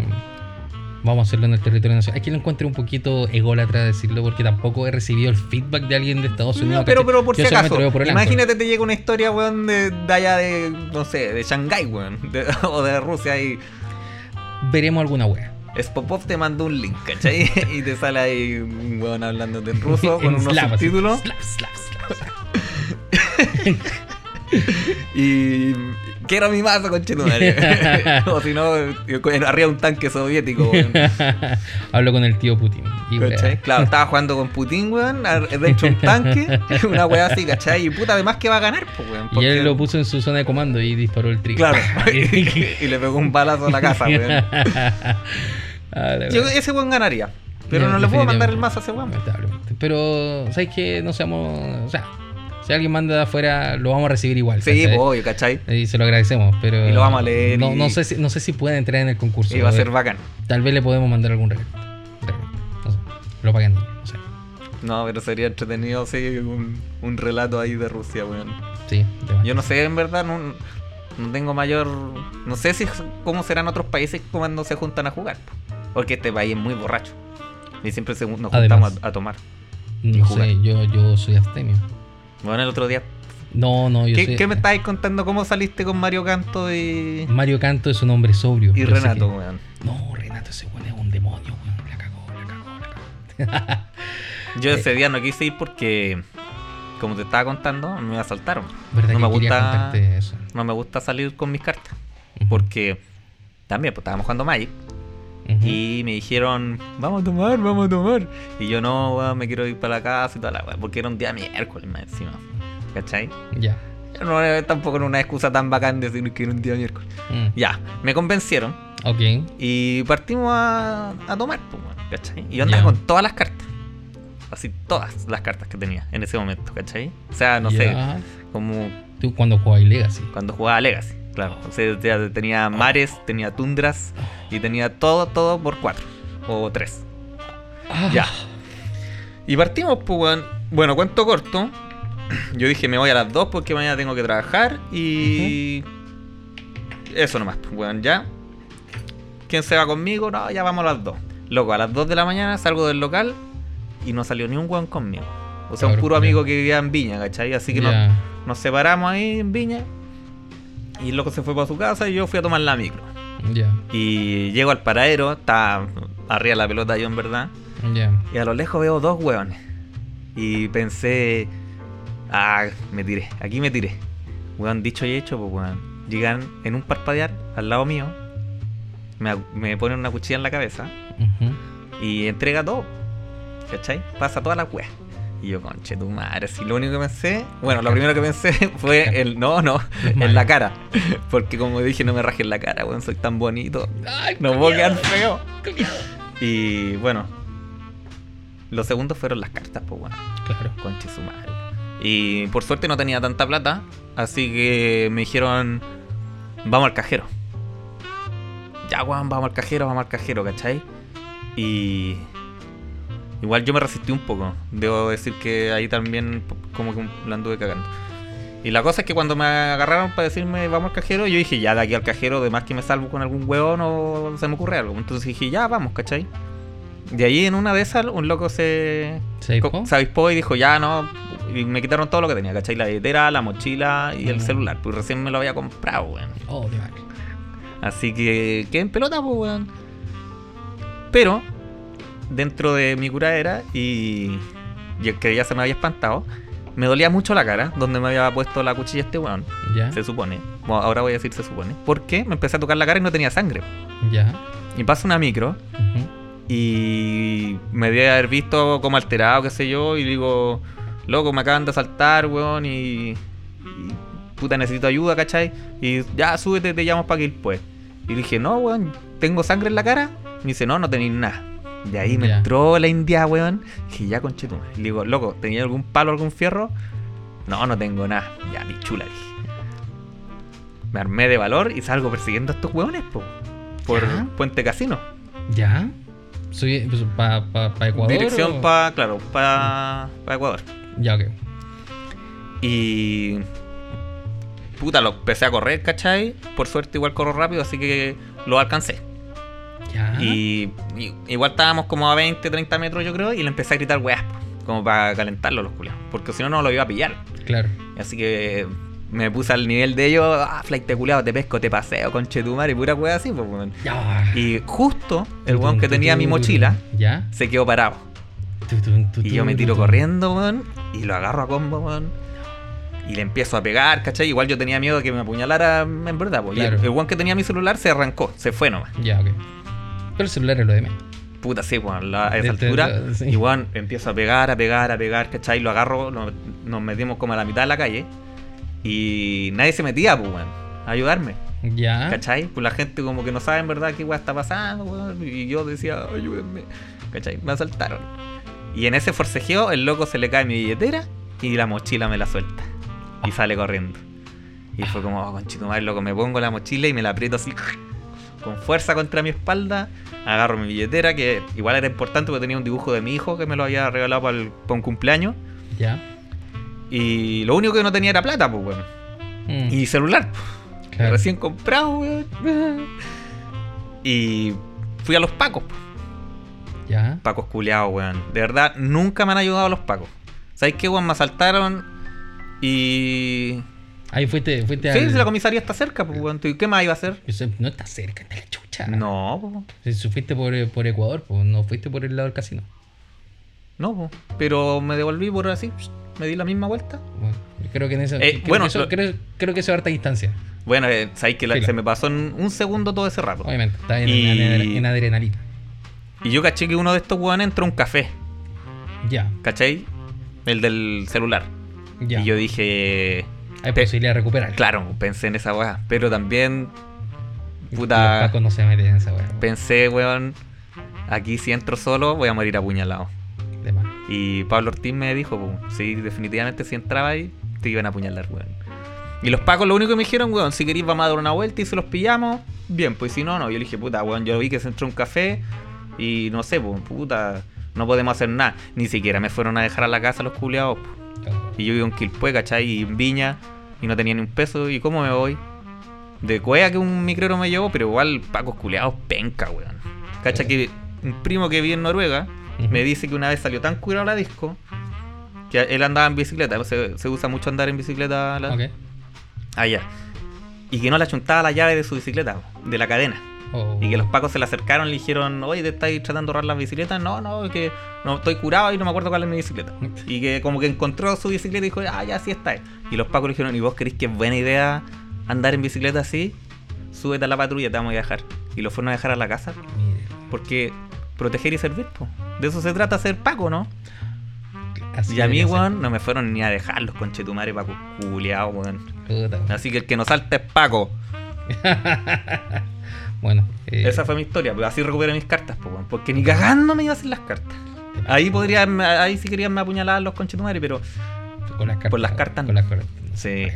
vamos a hacerlo en el territorio nacional. Aquí lo encuentro un poquito ególatra decirlo porque tampoco he recibido el feedback de alguien de Estados Unidos. No, pero, pero por Yo si acaso, por imagínate te llega una historia, weón, de, de allá de, no sé, de Shanghái, weón, de- [LAUGHS] o de Rusia y Veremos alguna wea. Spopov te manda un link, ¿cachai? [LAUGHS] y te sale ahí un weón hablando en ruso [LAUGHS] con En unos así. subtítulos. Slav, slav. Y Quiero mi mazo, conchetumare. [LAUGHS] o si no, arriba un tanque soviético, weón. [LAUGHS] Hablo con el tío Putin. Y. Claro, estaba jugando con Putin, weón, dentro de un tanque, [LAUGHS] una weá así, ¿cachai? Y puta, además que va a ganar, pues, weón. Y porque- él lo puso en su zona de comando y disparó el trigger. Claro, y le pegó un balazo a la casa, weón. Ah, Yo, ese weón ganaría. Pero Ya, no le puedo mandar el mazo a ese weón. Pero, ¿sabes qué? No seamos. O sea, si alguien manda de afuera, lo vamos a recibir igual. Sí, ¿cachai? obvio, ¿cachai? Y se lo agradecemos, pero. Y lo vamos a leer No, y- no, sé, si, no sé si puede entrar en el concurso. Y va a ser bacán. Tal vez le podemos mandar algún regalo. No sé. Lo paguen. No sé. No, pero sería entretenido, sí, un, un relato ahí de Rusia, weón. Sí, de Yo no sé, en verdad, no, no tengo mayor. No sé si cómo serán otros países cuando se juntan a jugar. po. Porque este país es muy borracho. Y siempre se, nos juntamos Además. a, a tomar. No sé, yo, yo soy abstemio. Bueno, el otro día. No, no, yo ¿Qué, soy- qué me estáis contando? ¿Cómo saliste con Mario Canto y, Mario Canto es un hombre sobrio. y Renato, que- weón? No, Renato ese weón es un demonio, weón. La cagó, la cagó, la cagó. Yo [LAUGHS] ese día no quise ir porque, como te estaba contando, me asaltaron. ¿Verdad no que me gusta contarte eso? no me gusta salir con mis cartas. Porque también pues, estábamos jugando Magic. Y me dijeron, vamos a tomar, vamos a tomar. Y yo no, weón, me quiero ir para la casa y toda la weá. Porque era un día miércoles más encima. ¿Cachai? Ya. No, eh, tampoco era una excusa tan bacán decir que era un día miércoles. Mm, Ya, me convencieron. Ok. Y partimos a, a tomar, pues, weón, ¿cachai? Y yo andaba con todas las cartas. Así, todas las cartas que tenía en ese momento, ¿cachai? O sea, no sé, como Tú cuando jugabas Legacy. cuando jugaba Legacy, claro. O sea, ya tenía mares, tenía tundras y tenía todo, todo por cuatro o tres. Ah, Ya. Y partimos, pues, weón. Bueno, cuento corto. [CLEARS THROAT] Yo dije, me voy a las 2 porque mañana tengo que trabajar y. Eso nomás, pues, weón, ya. ¿Quién se va conmigo? No, ya vamos a las 2. Loco, a las 2 de la mañana salgo del local y no salió ni un weón conmigo. O sea, un puro amigo que vivía en Viña, ¿cachai? Así que nos separamos ahí en Viña. Y el loco se fue para su casa y yo fui a tomar la micro. Y llego al paradero, está arriba de la pelota yo en verdad. Y a lo lejos veo dos hueones. Y pensé, ah, me tiré, aquí me tiré. Weón, dicho y hecho, pues weón. Llegan en un parpadear al lado mío, me, me ponen una cuchilla en la cabeza y entrega todo. ¿Cachai? Pasa toda la weá. Y yo, conche tu madre, si lo único que pensé, bueno, lo primero que pensé [LAUGHS] fue el no, no, en la cara. Porque como dije, no me raje en la cara, weón, soy tan bonito. Ay, No puedo quedar feo. Y bueno, los segundos fueron las cartas, pues bueno, Claro. conche su madre. Y por suerte no tenía tanta plata, así que me dijeron, vamos al cajero. Ya, weón, vamos al cajero, vamos al cajero, ¿cachai? Y igual yo me resistí un poco. Debo decir que ahí también como que la anduve cagando. Y la cosa es que cuando me agarraron para decirme vamos al cajero, yo dije, ya de aquí al cajero, de más que me salvo con algún huevón o se me ocurre algo. Entonces dije, ya, vamos, ¿cachai? De ahí en una de esas, un loco se, ¿Se dispó? se avispó y dijo, ya no. Y me quitaron todo lo que tenía, ¿cachai? La billetera, la mochila y el Mm. celular. Pues recién me lo había comprado, weón. Oh. Así que quedé en pelota, pues, weón. Pero, dentro de mi curadera y, y el que ya se me había espantado, me dolía mucho la cara, donde me había puesto la cuchilla este weón. Ya. Se supone. Bueno, ahora voy a decir se supone. Porque me empecé a tocar la cara y no tenía sangre. Ya. Y pasa una micro y me debe haber visto como alterado, qué sé yo, y digo, loco, me acaban de asaltar, weón, y, y puta, necesito ayuda, ¿cachai? Y ya, súbete, te llamo para que pues. Y dije, no, weón, ¿tengo sangre en la cara? Me dice, no, no tenéis nada. Y ahí me Ya. entró la india, weón. Dije, ya, conchetum. Y le digo, loco, ¿tenía algún palo, algún fierro? No, no tengo nada. Ya, mi chula, dije. Me armé de valor y salgo persiguiendo a estos weones, po, por Ya. Puente Casino. Ya. Soy pues, para pa, pa Ecuador. Dirección para, claro, para Ecuador. Ya, ok. Y. Puta, lo empecé a correr, ¿cachai? Por suerte, igual corro rápido, así que lo alcancé. Ya. Y, y- igual estábamos como a 20, 30 metros, yo creo, y le empecé a gritar weas, como para calentarlo los culiados. Porque si no, no lo iba a pillar. Claro. Así que me puse al nivel de ellos, ah, flight de culiado, te pesco, te paseo, conchetumare, y pura wea así, pues, weón. Ya. Y justo el weón que tenía mi mochila Ya. se quedó parado. Tu, tu, tu, Y yo me tu, tiro tu. corriendo, weón, y lo agarro a combo, weón. Y le empiezo a pegar, ¿cachai? Igual yo tenía miedo de que me apuñalara en verdad, pues. Claro. el, el weón que tenía mi celular se arrancó, se fue nomás. Ya, ok. Pero el celular es lo de menos. Puta, sí, weón, a esa Del- altura. del- sí. Y weón, empiezo a pegar, a pegar, a pegar, ¿cachai? Lo agarro, nos, nos metimos como a la mitad de la calle. Y nadie se metía, pues, weón, a ayudarme. Ya. ¿Cachai? Pues la gente como que no sabe en verdad qué weá está pasando, weón. Y yo decía, ayúdenme. ¿Cachai? Me asaltaron. Y en ese forcejeo, el loco se le cae mi billetera y la mochila me la suelta. Y sale corriendo. Y fue como, oh, conchito madre, loco, me pongo la mochila y me la aprieto así [LAUGHS] con fuerza contra mi espalda. Agarro mi billetera, que igual era importante porque tenía un dibujo de mi hijo que me lo había regalado para, el- para un cumpleaños. Ya. Y lo único que no tenía era plata, pues, weón. Mm, Y celular, claro. recién comprado, weón. [LAUGHS] Y fui a los pacos, po. Ya. pacos culiados, weón. De verdad, nunca me han ayudado los pacos. ¿Sabes qué, weón? Me asaltaron y. Ahí fuiste, fuiste Sí, al- si la comisaría está cerca, pues, weón. ¿Y ¿Qué más iba a hacer? No está cerca, está la chucha. No, po. Si fuiste por, eh, por Ecuador, pues no fuiste por el lado del casino. no, po. Pero me devolví por así, me di la misma vuelta. Bueno, creo que en eso. Eh, creo bueno, que eso, lo- creo, creo que eso es harta distancia. Bueno, eh, sabéis que la- se me pasó en un segundo todo ese rato. Obviamente, está en, Y- en- en adrenalina. Y yo caché que uno de estos weones entró a un café, Ya, ¿cachai? El del celular. ya. Y yo dije. Hay pe- posibilidad de recuperar. Claro, pensé en esa weá. Pero también. Puta. Los pacos no se meten en esa weá. Pensé, weón. Aquí si entro solo voy a morir apuñalado. De más. Y Pablo Ortiz me dijo, pues, sí, definitivamente si entraba ahí, te iban a apuñalar, weón. Y los pacos lo único que me dijeron, weón, si queréis vamos a dar una vuelta y se los pillamos, bien, pues si no, no. Yo le dije, puta, weón, yo vi que se entró un café y no sé, pues, puta, no podemos hacer nada. Ni siquiera me fueron a dejar a la casa los culiados. po. Claro. Y yo vivo en Quilpue, ¿cachai? Y en Viña, y no tenía ni un peso, ¿y cómo me voy? De cuea que un micrero me llevó, pero igual pacos culiados penca, weón. ¿Cachai? Que un primo que vi en Noruega me dice que una vez salió tan curado la disco que él andaba en bicicleta, se, se usa mucho andar en bicicleta la- allá. Y que no le achuntaba la llave de su bicicleta, de la cadena. Oh. Y que los pacos se le acercaron y le dijeron, oye, ¿te estáis tratando de robar las bicicletas? No, no, es que no estoy curado y no me acuerdo cuál es mi bicicleta. [LAUGHS] Y que como que encontró su bicicleta y dijo, ah, ya, sí está. Y los pacos le dijeron, ¿y vos creéis que es buena idea andar en bicicleta así? Súbete a la patrulla, te vamos a dejar. Y lo fueron a dejar a la casa. Porque proteger y servir, po. De eso se trata ser paco, ¿no? así Y a mí, weón, no me fueron ni a dejar los conchetumares paco culiao, weón. Así que el que no salta es paco. [LAUGHS] bueno, eh, Esa fue mi historia, pero así recuperé mis cartas, po, weón. Porque ni cagando me iba a hacer las cartas. Ahí podría, ahí sí querían me apuñalar los conchetumares, pero con las cartas. por las cartas, Con las cartas. Sí.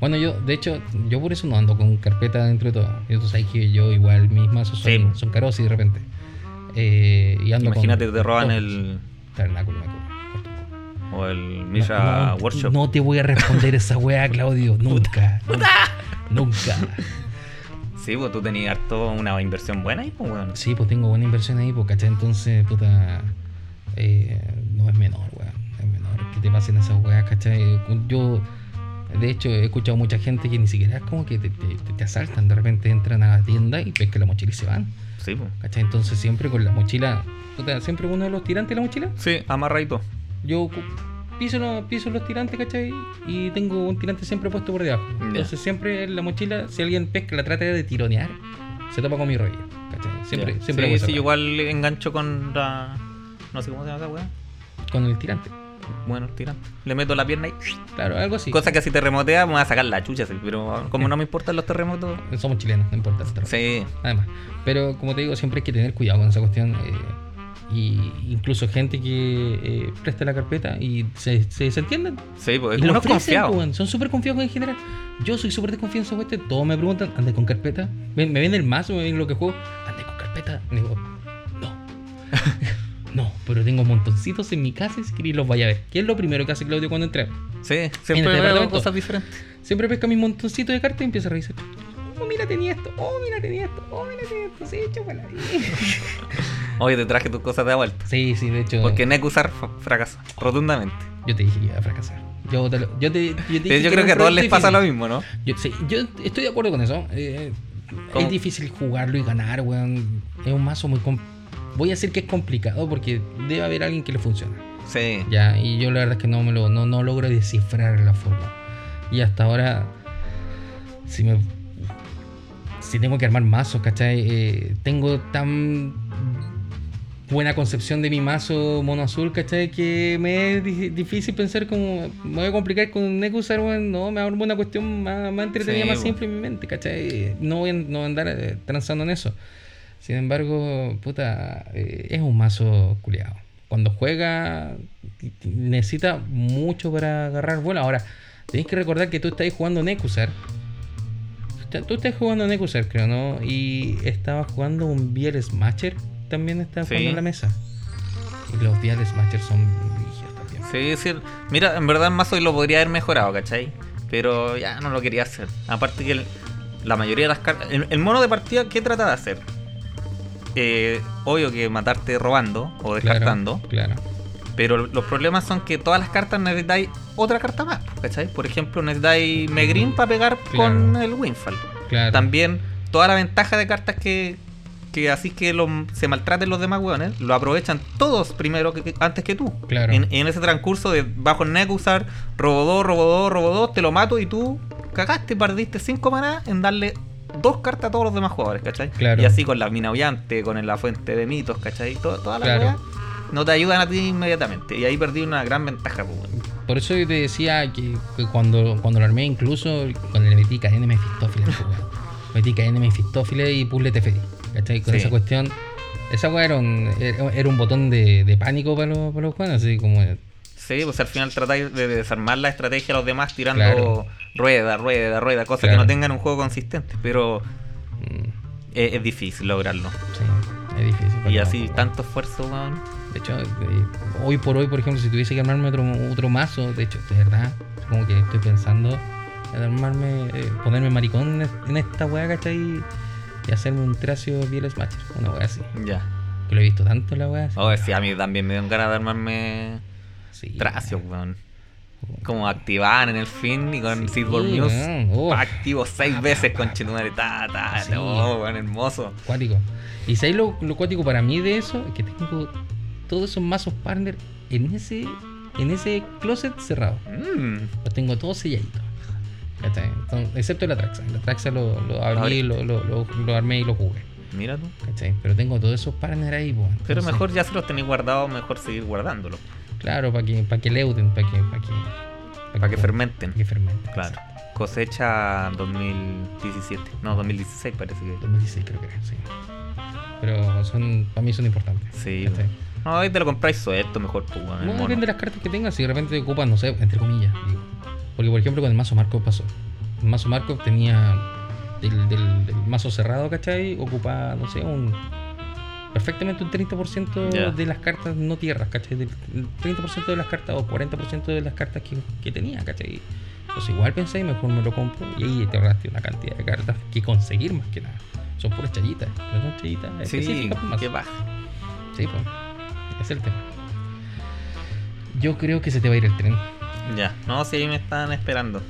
Bueno, yo, de hecho, yo por eso no ando con carpeta dentro de todo. Y tú sabes que yo igual mis mazos son, Sí. son caros y de repente. Eh, y ando imagínate con te roban el. Tabernáculo, me o el No, Misha no, Workshop. No te voy a responder esa weá, Claudio. [LAUGHS] Nunca. Nunca. nunca. Sí, pues tú tenías harto una inversión buena ahí, pues, weón. Sí, pues tengo buena inversión ahí, pues, ¿cachai? Entonces, puta. eh, no es menor, weón. Es menor que te pasen esas weas, ¿cachai? Yo, de hecho, he escuchado mucha gente que ni siquiera es como que te, te- te- asaltan. De repente entran a la tienda y pescan la mochila y se van, Sí, pues. ¿cachai? Entonces, siempre con la mochila. Puta, siempre uno de los tirantes de la mochila. Sí, amarradito. Yo piso, los- piso los tirantes, ¿cachai? Y tengo un tirante siempre puesto por debajo. Entonces siempre en la mochila, si alguien pesca, la trata de tironear, se topa con mi rodilla. ¿cachai? Siempre, Ya. siempre sí, sí, igual engancho con la. No sé cómo se llama esa weá. Con el tirante. Bueno, tira. Le meto la pierna y. Claro, algo así. Cosa que si terremotea me va a sacar la chucha, sí, pero como no me importan los terremotos. Somos chilenos, no importa. el terreno. Sí, Además. Pero como te digo, siempre hay que tener cuidado con esa cuestión. eh, y incluso gente que eh, presta la carpeta y se, se desentienden. sí, pues y uno lo es ofrecen, confiado. weón. Son súper confiados en general. Yo soy súper desconfiado en esa cuestión. Todos me preguntan, ¿andas con carpeta? Me, me ven el mazo, me ven lo que juego. ¿Andas con carpeta? Y digo, no. [LAUGHS] no, pero tengo montoncitos en mi casa y si queréis los vaya a ver. ¿Qué es lo primero que hace Claudio cuando entra? Sí, En siempre este veo cosas diferentes. Siempre pesca mi montoncito de cartas y empieza a revisar. Oh, mira, tenía esto. Oh, mira, tenía esto. Oh, mira, tenía esto. Sí, chúpala. [LAUGHS] Oye, te traje tus cosas de vuelta. Sí, sí, de hecho. Porque Nekusar fracasó, rotundamente. Yo te dije que iba a fracasar. Yo, te lo- yo, te, yo, te dije Eh, Yo que creo que a todos les pasa lo mismo, ¿no? Yo, sí, yo estoy de acuerdo con eso. Eh, ¿Cómo? es difícil jugarlo y ganar, weón. Es un mazo muy. Voy a decir que es complicado porque debe haber alguien que le funcione. Sí. Ya, y yo la verdad es que no me lo no, no logro descifrar la forma. Y hasta ahora, si me. Si tengo que armar mazos, ¿cachai? Eh, tengo tan buena concepción de mi mazo mono azul, ¿cachai? Que me es di- difícil pensar como. Me voy a complicar con un Nekusar. No, me armo una cuestión más, más entretenida, Sí, más simple en mi mente, ¿cachai? No voy a, no andar eh, transando en eso. Sin embargo, puta, eh, es un mazo culiado. Cuando juega, necesita mucho para agarrar vuelo. Ahora, tenéis que recordar que tú estás jugando Nekusar. Tú estás- Tú estás jugando Nekusar, creo, ¿no? Y estabas jugando un Biel Smasher. También Sí. jugando en la mesa. Y los Biel Smasher son brígidos también. Sí, sí. Mira, en verdad el mazo lo podría haber mejorado, ¿cachai? Pero ya no lo quería hacer. Aparte que el- la mayoría de las cartas... El, el mono de partida, ¿qué trata de hacer? Eh, obvio que matarte robando o descartando. Claro. Pero los problemas son que todas las cartas necesitáis otra carta más, ¿cachai? Por ejemplo, necesitáis Megrin para pegar con el Winfall. claro. También toda la ventaja de cartas que, que así que lo- se maltraten los demás weones, lo aprovechan todos primero que, antes que tú. Claro. En, en ese transcurso de bajo el Nekusar, robo 2, robo 2, robo 2, te lo mato y tú cagaste, perdiste 5 maná en darle dos cartas a todos los demás jugadores, ¿cachai? Claro. Y así con la mina aullante, con la fuente de mitos, ¿cachai? To- todas las Claro. No te ayudan a ti inmediatamente. Y ahí perdí una gran ventaja, pues, weón. Por eso yo te decía que, que cuando, cuando lo armé, incluso cuando le metí cadena pues, weón. metí cadena Mefistófeles y puzzle Teferi. ¿Cachai? Con Sí. esa cuestión. Esa weá era un, era un botón de, de pánico para los, para los juegos, así como. Sí, pues al final tratáis de desarmar la estrategia a los demás tirando Claro. rueda, rueda, rueda, cosas Claro. que no tengan un juego consistente. Pero mm, es, es difícil lograrlo. sí, es difícil. Y así, tanto esfuerzo, weón. De hecho, eh, hoy por hoy, por ejemplo, si tuviese que armarme otro, otro mazo, de hecho, de verdad, como que estoy pensando en armarme, eh, ponerme maricón en, esta weá, ¿cachai? Y hacerme un tracio Biel Smasher, una weá así. Ya. Que lo he visto tanto la weá. Oh, sí, a mí también me dio ganas de armarme Sí, tracios, weón. Como activar en el fin y con Sí, Seedball News. weón. Uf. Activo seis veces con Chetumare. Ta, ta, Sí. oh, weón, hermoso. Cuático. Y sabéis lo, lo cuático para mí de eso, es que tengo todos esos mazos partner en ese, en ese closet cerrado. Mm. Los tengo todos selladitos. Excepto la Traxa. La Traxa lo, lo abrí, lo, lo, lo, armé y lo jugué. Mira tú. ¿Cachai? Pero tengo todos esos partners ahí, pues. Pero Entonces, mejor ya se los tenéis guardados, mejor seguir guardándolos. Claro, para que, para que leuden, para que, para que, Para que fermenten. Para que fermenten. Claro. Cosecha 2017. No, 2016 parece que. 2016 creo que era, sí. Pero son, para mí son importantes. Sí. ¿cachai? No, ahí te lo compráis suelto, mejor tú, weón, el No depende de las cartas que tengas, si de repente te ocupan, no sé, entre comillas, digo. Porque por ejemplo con el mazo Markov pasó. El mazo Markov tenía del, del- del mazo cerrado, ¿cachai? Ocupa, no sé, un perfectamente un 30% Ya. de las cartas no tierras, ¿cachai? Del- El 30% de las cartas o 40% de las cartas que, que tenía, ¿cachai? Entonces igual pensé, mejor me lo compro y ahí te ahorraste una cantidad de cartas que conseguir más que nada. Son puras chayitas, no son chayitas Sí, mazo. qué baja. Sí, pues. Es el tema. Yo creo que se te va a ir el tren. Ya, no, si ahí me están esperando.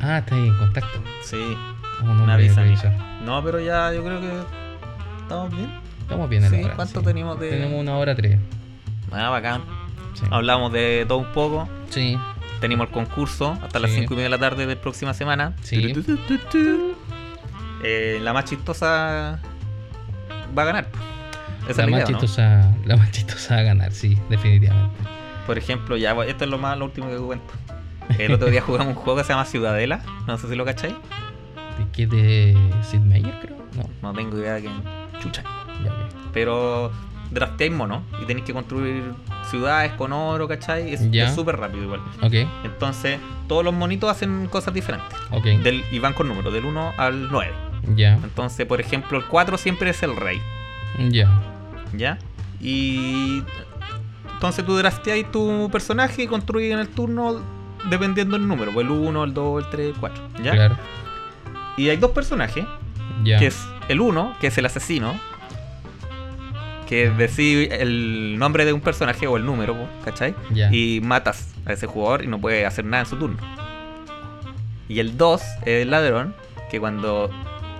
Ah, está ahí en contacto. Sí, Oh, no, me voy a avisan. revisar. No, pero ya yo creo que estamos bien. Estamos bien en la Sí, hora, ¿cuánto sí. tenemos de- Tenemos una hora tres. Ah, bacán. Sí. Hablamos de todo un poco. Sí. Tenemos el concurso hasta las Sí. 5 y media de la tarde de la próxima semana. Sí. Eh, la más chistosa va a ganar. Esa La más, idea, ¿no? chistosa, la más chistosa va a ganar, sí, definitivamente. Por ejemplo, ya, esto es lo más lo último que cuento. El otro día [LAUGHS] jugamos un juego que se llama Ciudadela. No sé si lo cacháis. ¿De qué? ¿De Sid Meier, creo? No, No tengo idea de quién. Chucha. ya ok. Pero drafteáis monos y tenéis que construir ciudades con oro, ¿cachai? Es súper rápido igual. Entonces, todos los monitos hacen cosas diferentes. Del, y van con números, del 1 al 9. Ya, Entonces, por ejemplo, el 4 siempre es el rey. Ya. ¿Ya? Y. Entonces tú drafteáis tu personaje y construís en el turno dependiendo del número. pues El 1, el 2, el 3, el 4. ¿Ya? Claro. Y hay dos personajes. Ya. Que es el 1, que es el asesino. Que decís el nombre de un personaje o el número, po, ¿cachai? Ya. Y matas a ese jugador y no puede hacer nada en su turno. Y el 2 es el ladrón, que cuando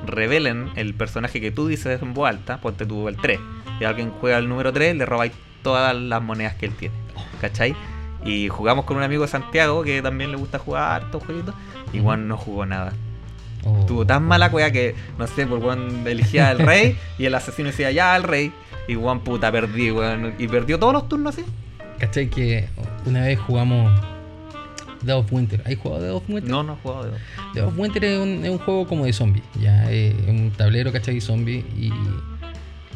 revelen el personaje que tú dices en voz alta, ponte tú el 3, y alguien juega el número 3, le robáis todas las monedas que él tiene, ¿cachai? Y jugamos con un amigo de Santiago que también le gusta jugar hartos jueguitos. Y. Juan no jugó nada. Oh. Tuvo tan mala cueva que, no sé, por Juan elegía al rey [LAUGHS] y el asesino decía ya al rey. Y Juan puta perdí, weón. Y perdió todos los turnos así. ¿Cachai? Que una vez jugamos Dead of Winter. ¿Hay jugado Dead of Winter? No, no he jugado de Dead of Winter es un, es un juego como de zombie. Ya, es un tablero, ¿cachai? Zombie. Y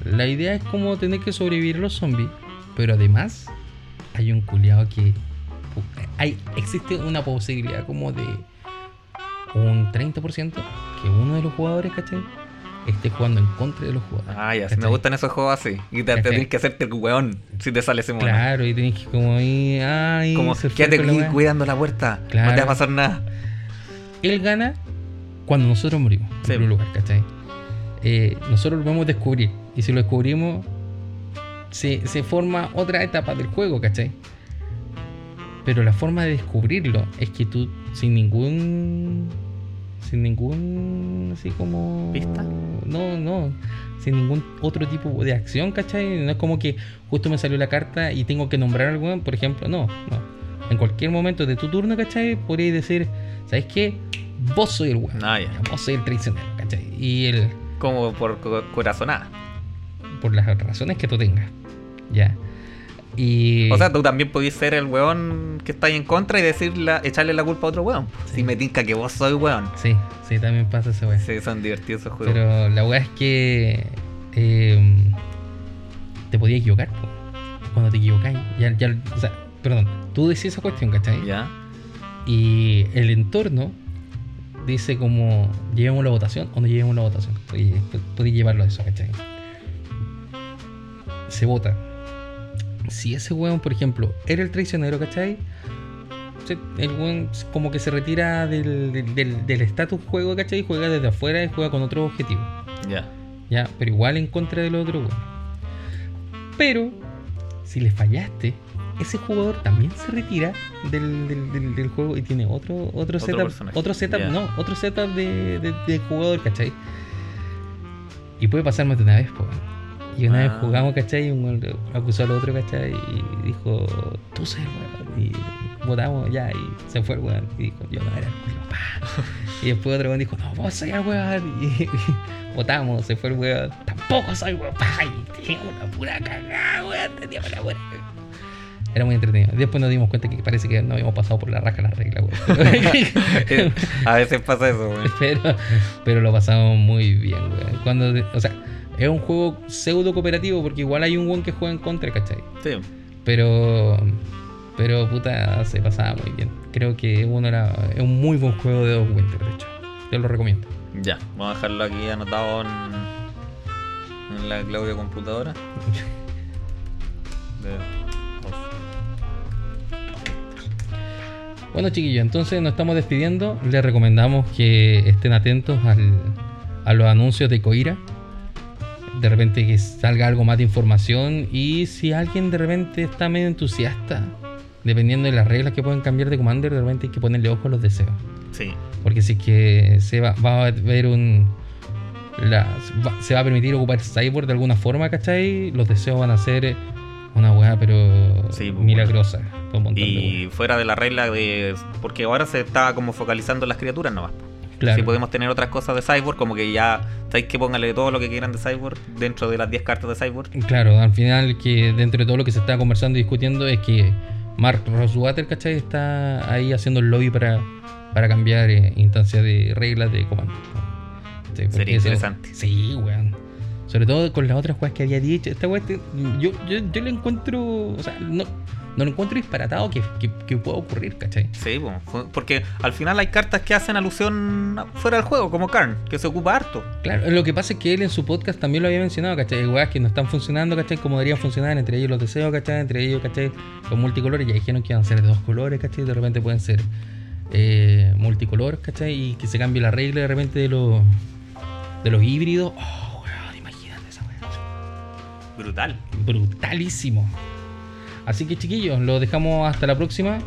la idea es como tener que sobrevivir los zombies. Pero además, hay un culiado que. Hay, existe una posibilidad como de un 30% que uno de los jugadores, ¿cachai? Esté jugando en contra de los jugadores. Ah, ya, me gustan esos juegos así. Y te, te tenés que hacerte el weón si te sale ese mono. Claro, y tenés que como ahí. Ay, Como, quédate la aquí weá. cuidando la puerta. No te va a pasar nada. Él gana cuando nosotros morimos, en Sí. primer lugar, ¿cachai? Eh, nosotros lo podemos descubrir. Y si lo descubrimos, se, se forma otra etapa del juego, ¿cachai? Pero la forma de descubrirlo es que tú, sin ningún. Sin ningún. Así como. ¿Pista? No, no. Sin ningún otro tipo de acción, ¿cachai? No es como que justo me salió la carta y tengo que nombrar al weón, por ejemplo. No, no. En cualquier momento de tu turno, ¿cachai? Podrías decir, ¿sabes qué? Vos soy el weón. Ah, ya. Vos soy el traicionero, ¿cachai? Y el, Como por co- corazonada. por las razones que tú tengas. Ya. Y. O sea, tú también podés ser el weón que está ahí en contra y decir la- echarle la culpa a otro weón. Sí. Si me tinca que vos soy weón. Sí, sí, también pasa ese weón. Sí, son divertidos esos juegos. Pero la weá es que. eh, te podías equivocar, po. Cuando te equivocáis. Ya, ya, o sea, perdón, tú decís esa cuestión, ¿cachai? ¿Ya? Y el entorno dice como llevemos la votación o no llevemos la votación. Podéis llevarlo a eso, ¿cachai? Se vota. Si ese weón, por ejemplo, era el traicionero, ¿cachai? El weón como que se retira del del- del estatus juego, ¿cachai? Juega desde afuera y juega con otro objetivo. Ya. Ya, pero igual en contra del otro, weón. Pero, si le fallaste, ese jugador también se retira del, del- del- del juego y tiene otro, otro, setup. personaje. Otro setup, no, otro setup de, de- de jugador, ¿cachai? Y puede pasar más de una vez, po. Y una Ah. vez jugamos, ¿cachai? Y un weón le acusó al otro, ¿cachai? Y dijo, tú el weón. Y votamos ya, y se fue el weón. Y dijo, yo no era el culo, pa. Y después otro weón dijo, no, vos soy el weón. Y [LAUGHS] votamos, se fue el weón. Tampoco soy weón, pa. Y tenía una pura cagada, weón. Tenía una buena. Era muy entretenido. Después nos dimos cuenta que parece que no habíamos pasado por la raja las reglas, weón. [LAUGHS] a veces pasa eso, weón. [LAUGHS] pero, pero lo pasamos muy bien, weón. Cuando, o sea, es un juego pseudo cooperativo porque igual hay un weón que juega en contra, ¿cachai? Sí. Pero, pero puta, se pasaba muy bien. Creo que uno era, es un muy buen juego de Dog Winter, de hecho. Yo lo recomiendo. Ya. Vamos a dejarlo aquí anotado en, en la Claudia computadora. [LAUGHS] De- Bueno, chiquillos, entonces nos estamos despidiendo. Les recomendamos que estén atentos al- a los anuncios de Coira. De repente que salga algo más de información. Y si alguien de repente está medio entusiasta, dependiendo de las reglas que pueden cambiar de Commander, de repente hay que ponerle ojo a los deseos. Sí. Porque si es que se va, va a ver un. la- va- se va a permitir ocupar Cyborg de alguna forma, ¿cachai? Los deseos van a ser una weá, pero Sí, pues, milagrosa. de Y weas. fuera de la regla de. Porque ahora se está como focalizando en las criaturas nomás. Claro. Si podemos tener otras cosas de Cyborg, como que ya. ¿Sabéis que póngale todo lo que quieran de Cyborg dentro de las 10 cartas de Cyborg? Claro, al final que dentro de todo lo que se está conversando y discutiendo es que Mark Rosewater, ¿cachai? Está ahí haciendo el lobby para, para cambiar eh, instancias de reglas de comando. Sí, Sería eso- interesante. Sí, weón. Sobre todo con las otras juegas que había dicho. Esta este- yo, yo, yo le encuentro. O sea, no, no lo encuentro disparatado que, que, que pueda ocurrir, ¿cachai? Sí, porque al final hay cartas que hacen alusión fuera del juego, como Karn, que se ocupa harto. Claro, lo que pasa es que él en su podcast también lo había mencionado, ¿cachai? Hay weas que no están funcionando, ¿cachai? Como deberían funcionar, entre ellos los deseos, ¿cachai? Entre ellos, ¿cachai? Los multicolores, ya dijeron que iban a ser de dos colores, ¿cachai? De repente pueden ser eh, multicolor, ¿cachai? Y que se cambie la regla de repente de los, de los híbridos. Oh, weón, imagínate esa wea. Brutal. Brutalísimo. Así que chiquillos, lo dejamos hasta la próxima.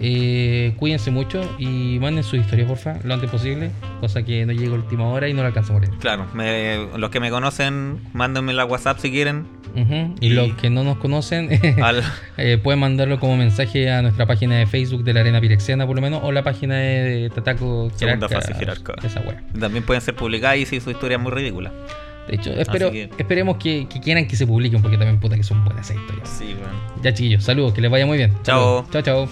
Eh, cuídense mucho y manden su historia, porfa, lo antes posible. Cosa que no llegue a última hora y no la alcanzo a morir. Claro, me- los que me conocen, mándenme la WhatsApp si quieren. Y, Y- los que no nos conocen [LAUGHS] Al- eh, pueden mandarlo como mensaje a nuestra página de Facebook de la Arena Pirexiana, por lo menos, o la página de Tataco Segunda Jerarca, fase jerarca. Esa wea. También pueden ser publicadas y si su historia es muy ridícula. De hecho, espero, que- esperemos que, que quieran que se publiquen, porque también puta que son buenas esas historias. Sí, bueno. Ya chiquillos, saludos, que les vaya muy bien. Chao. Chao, chao.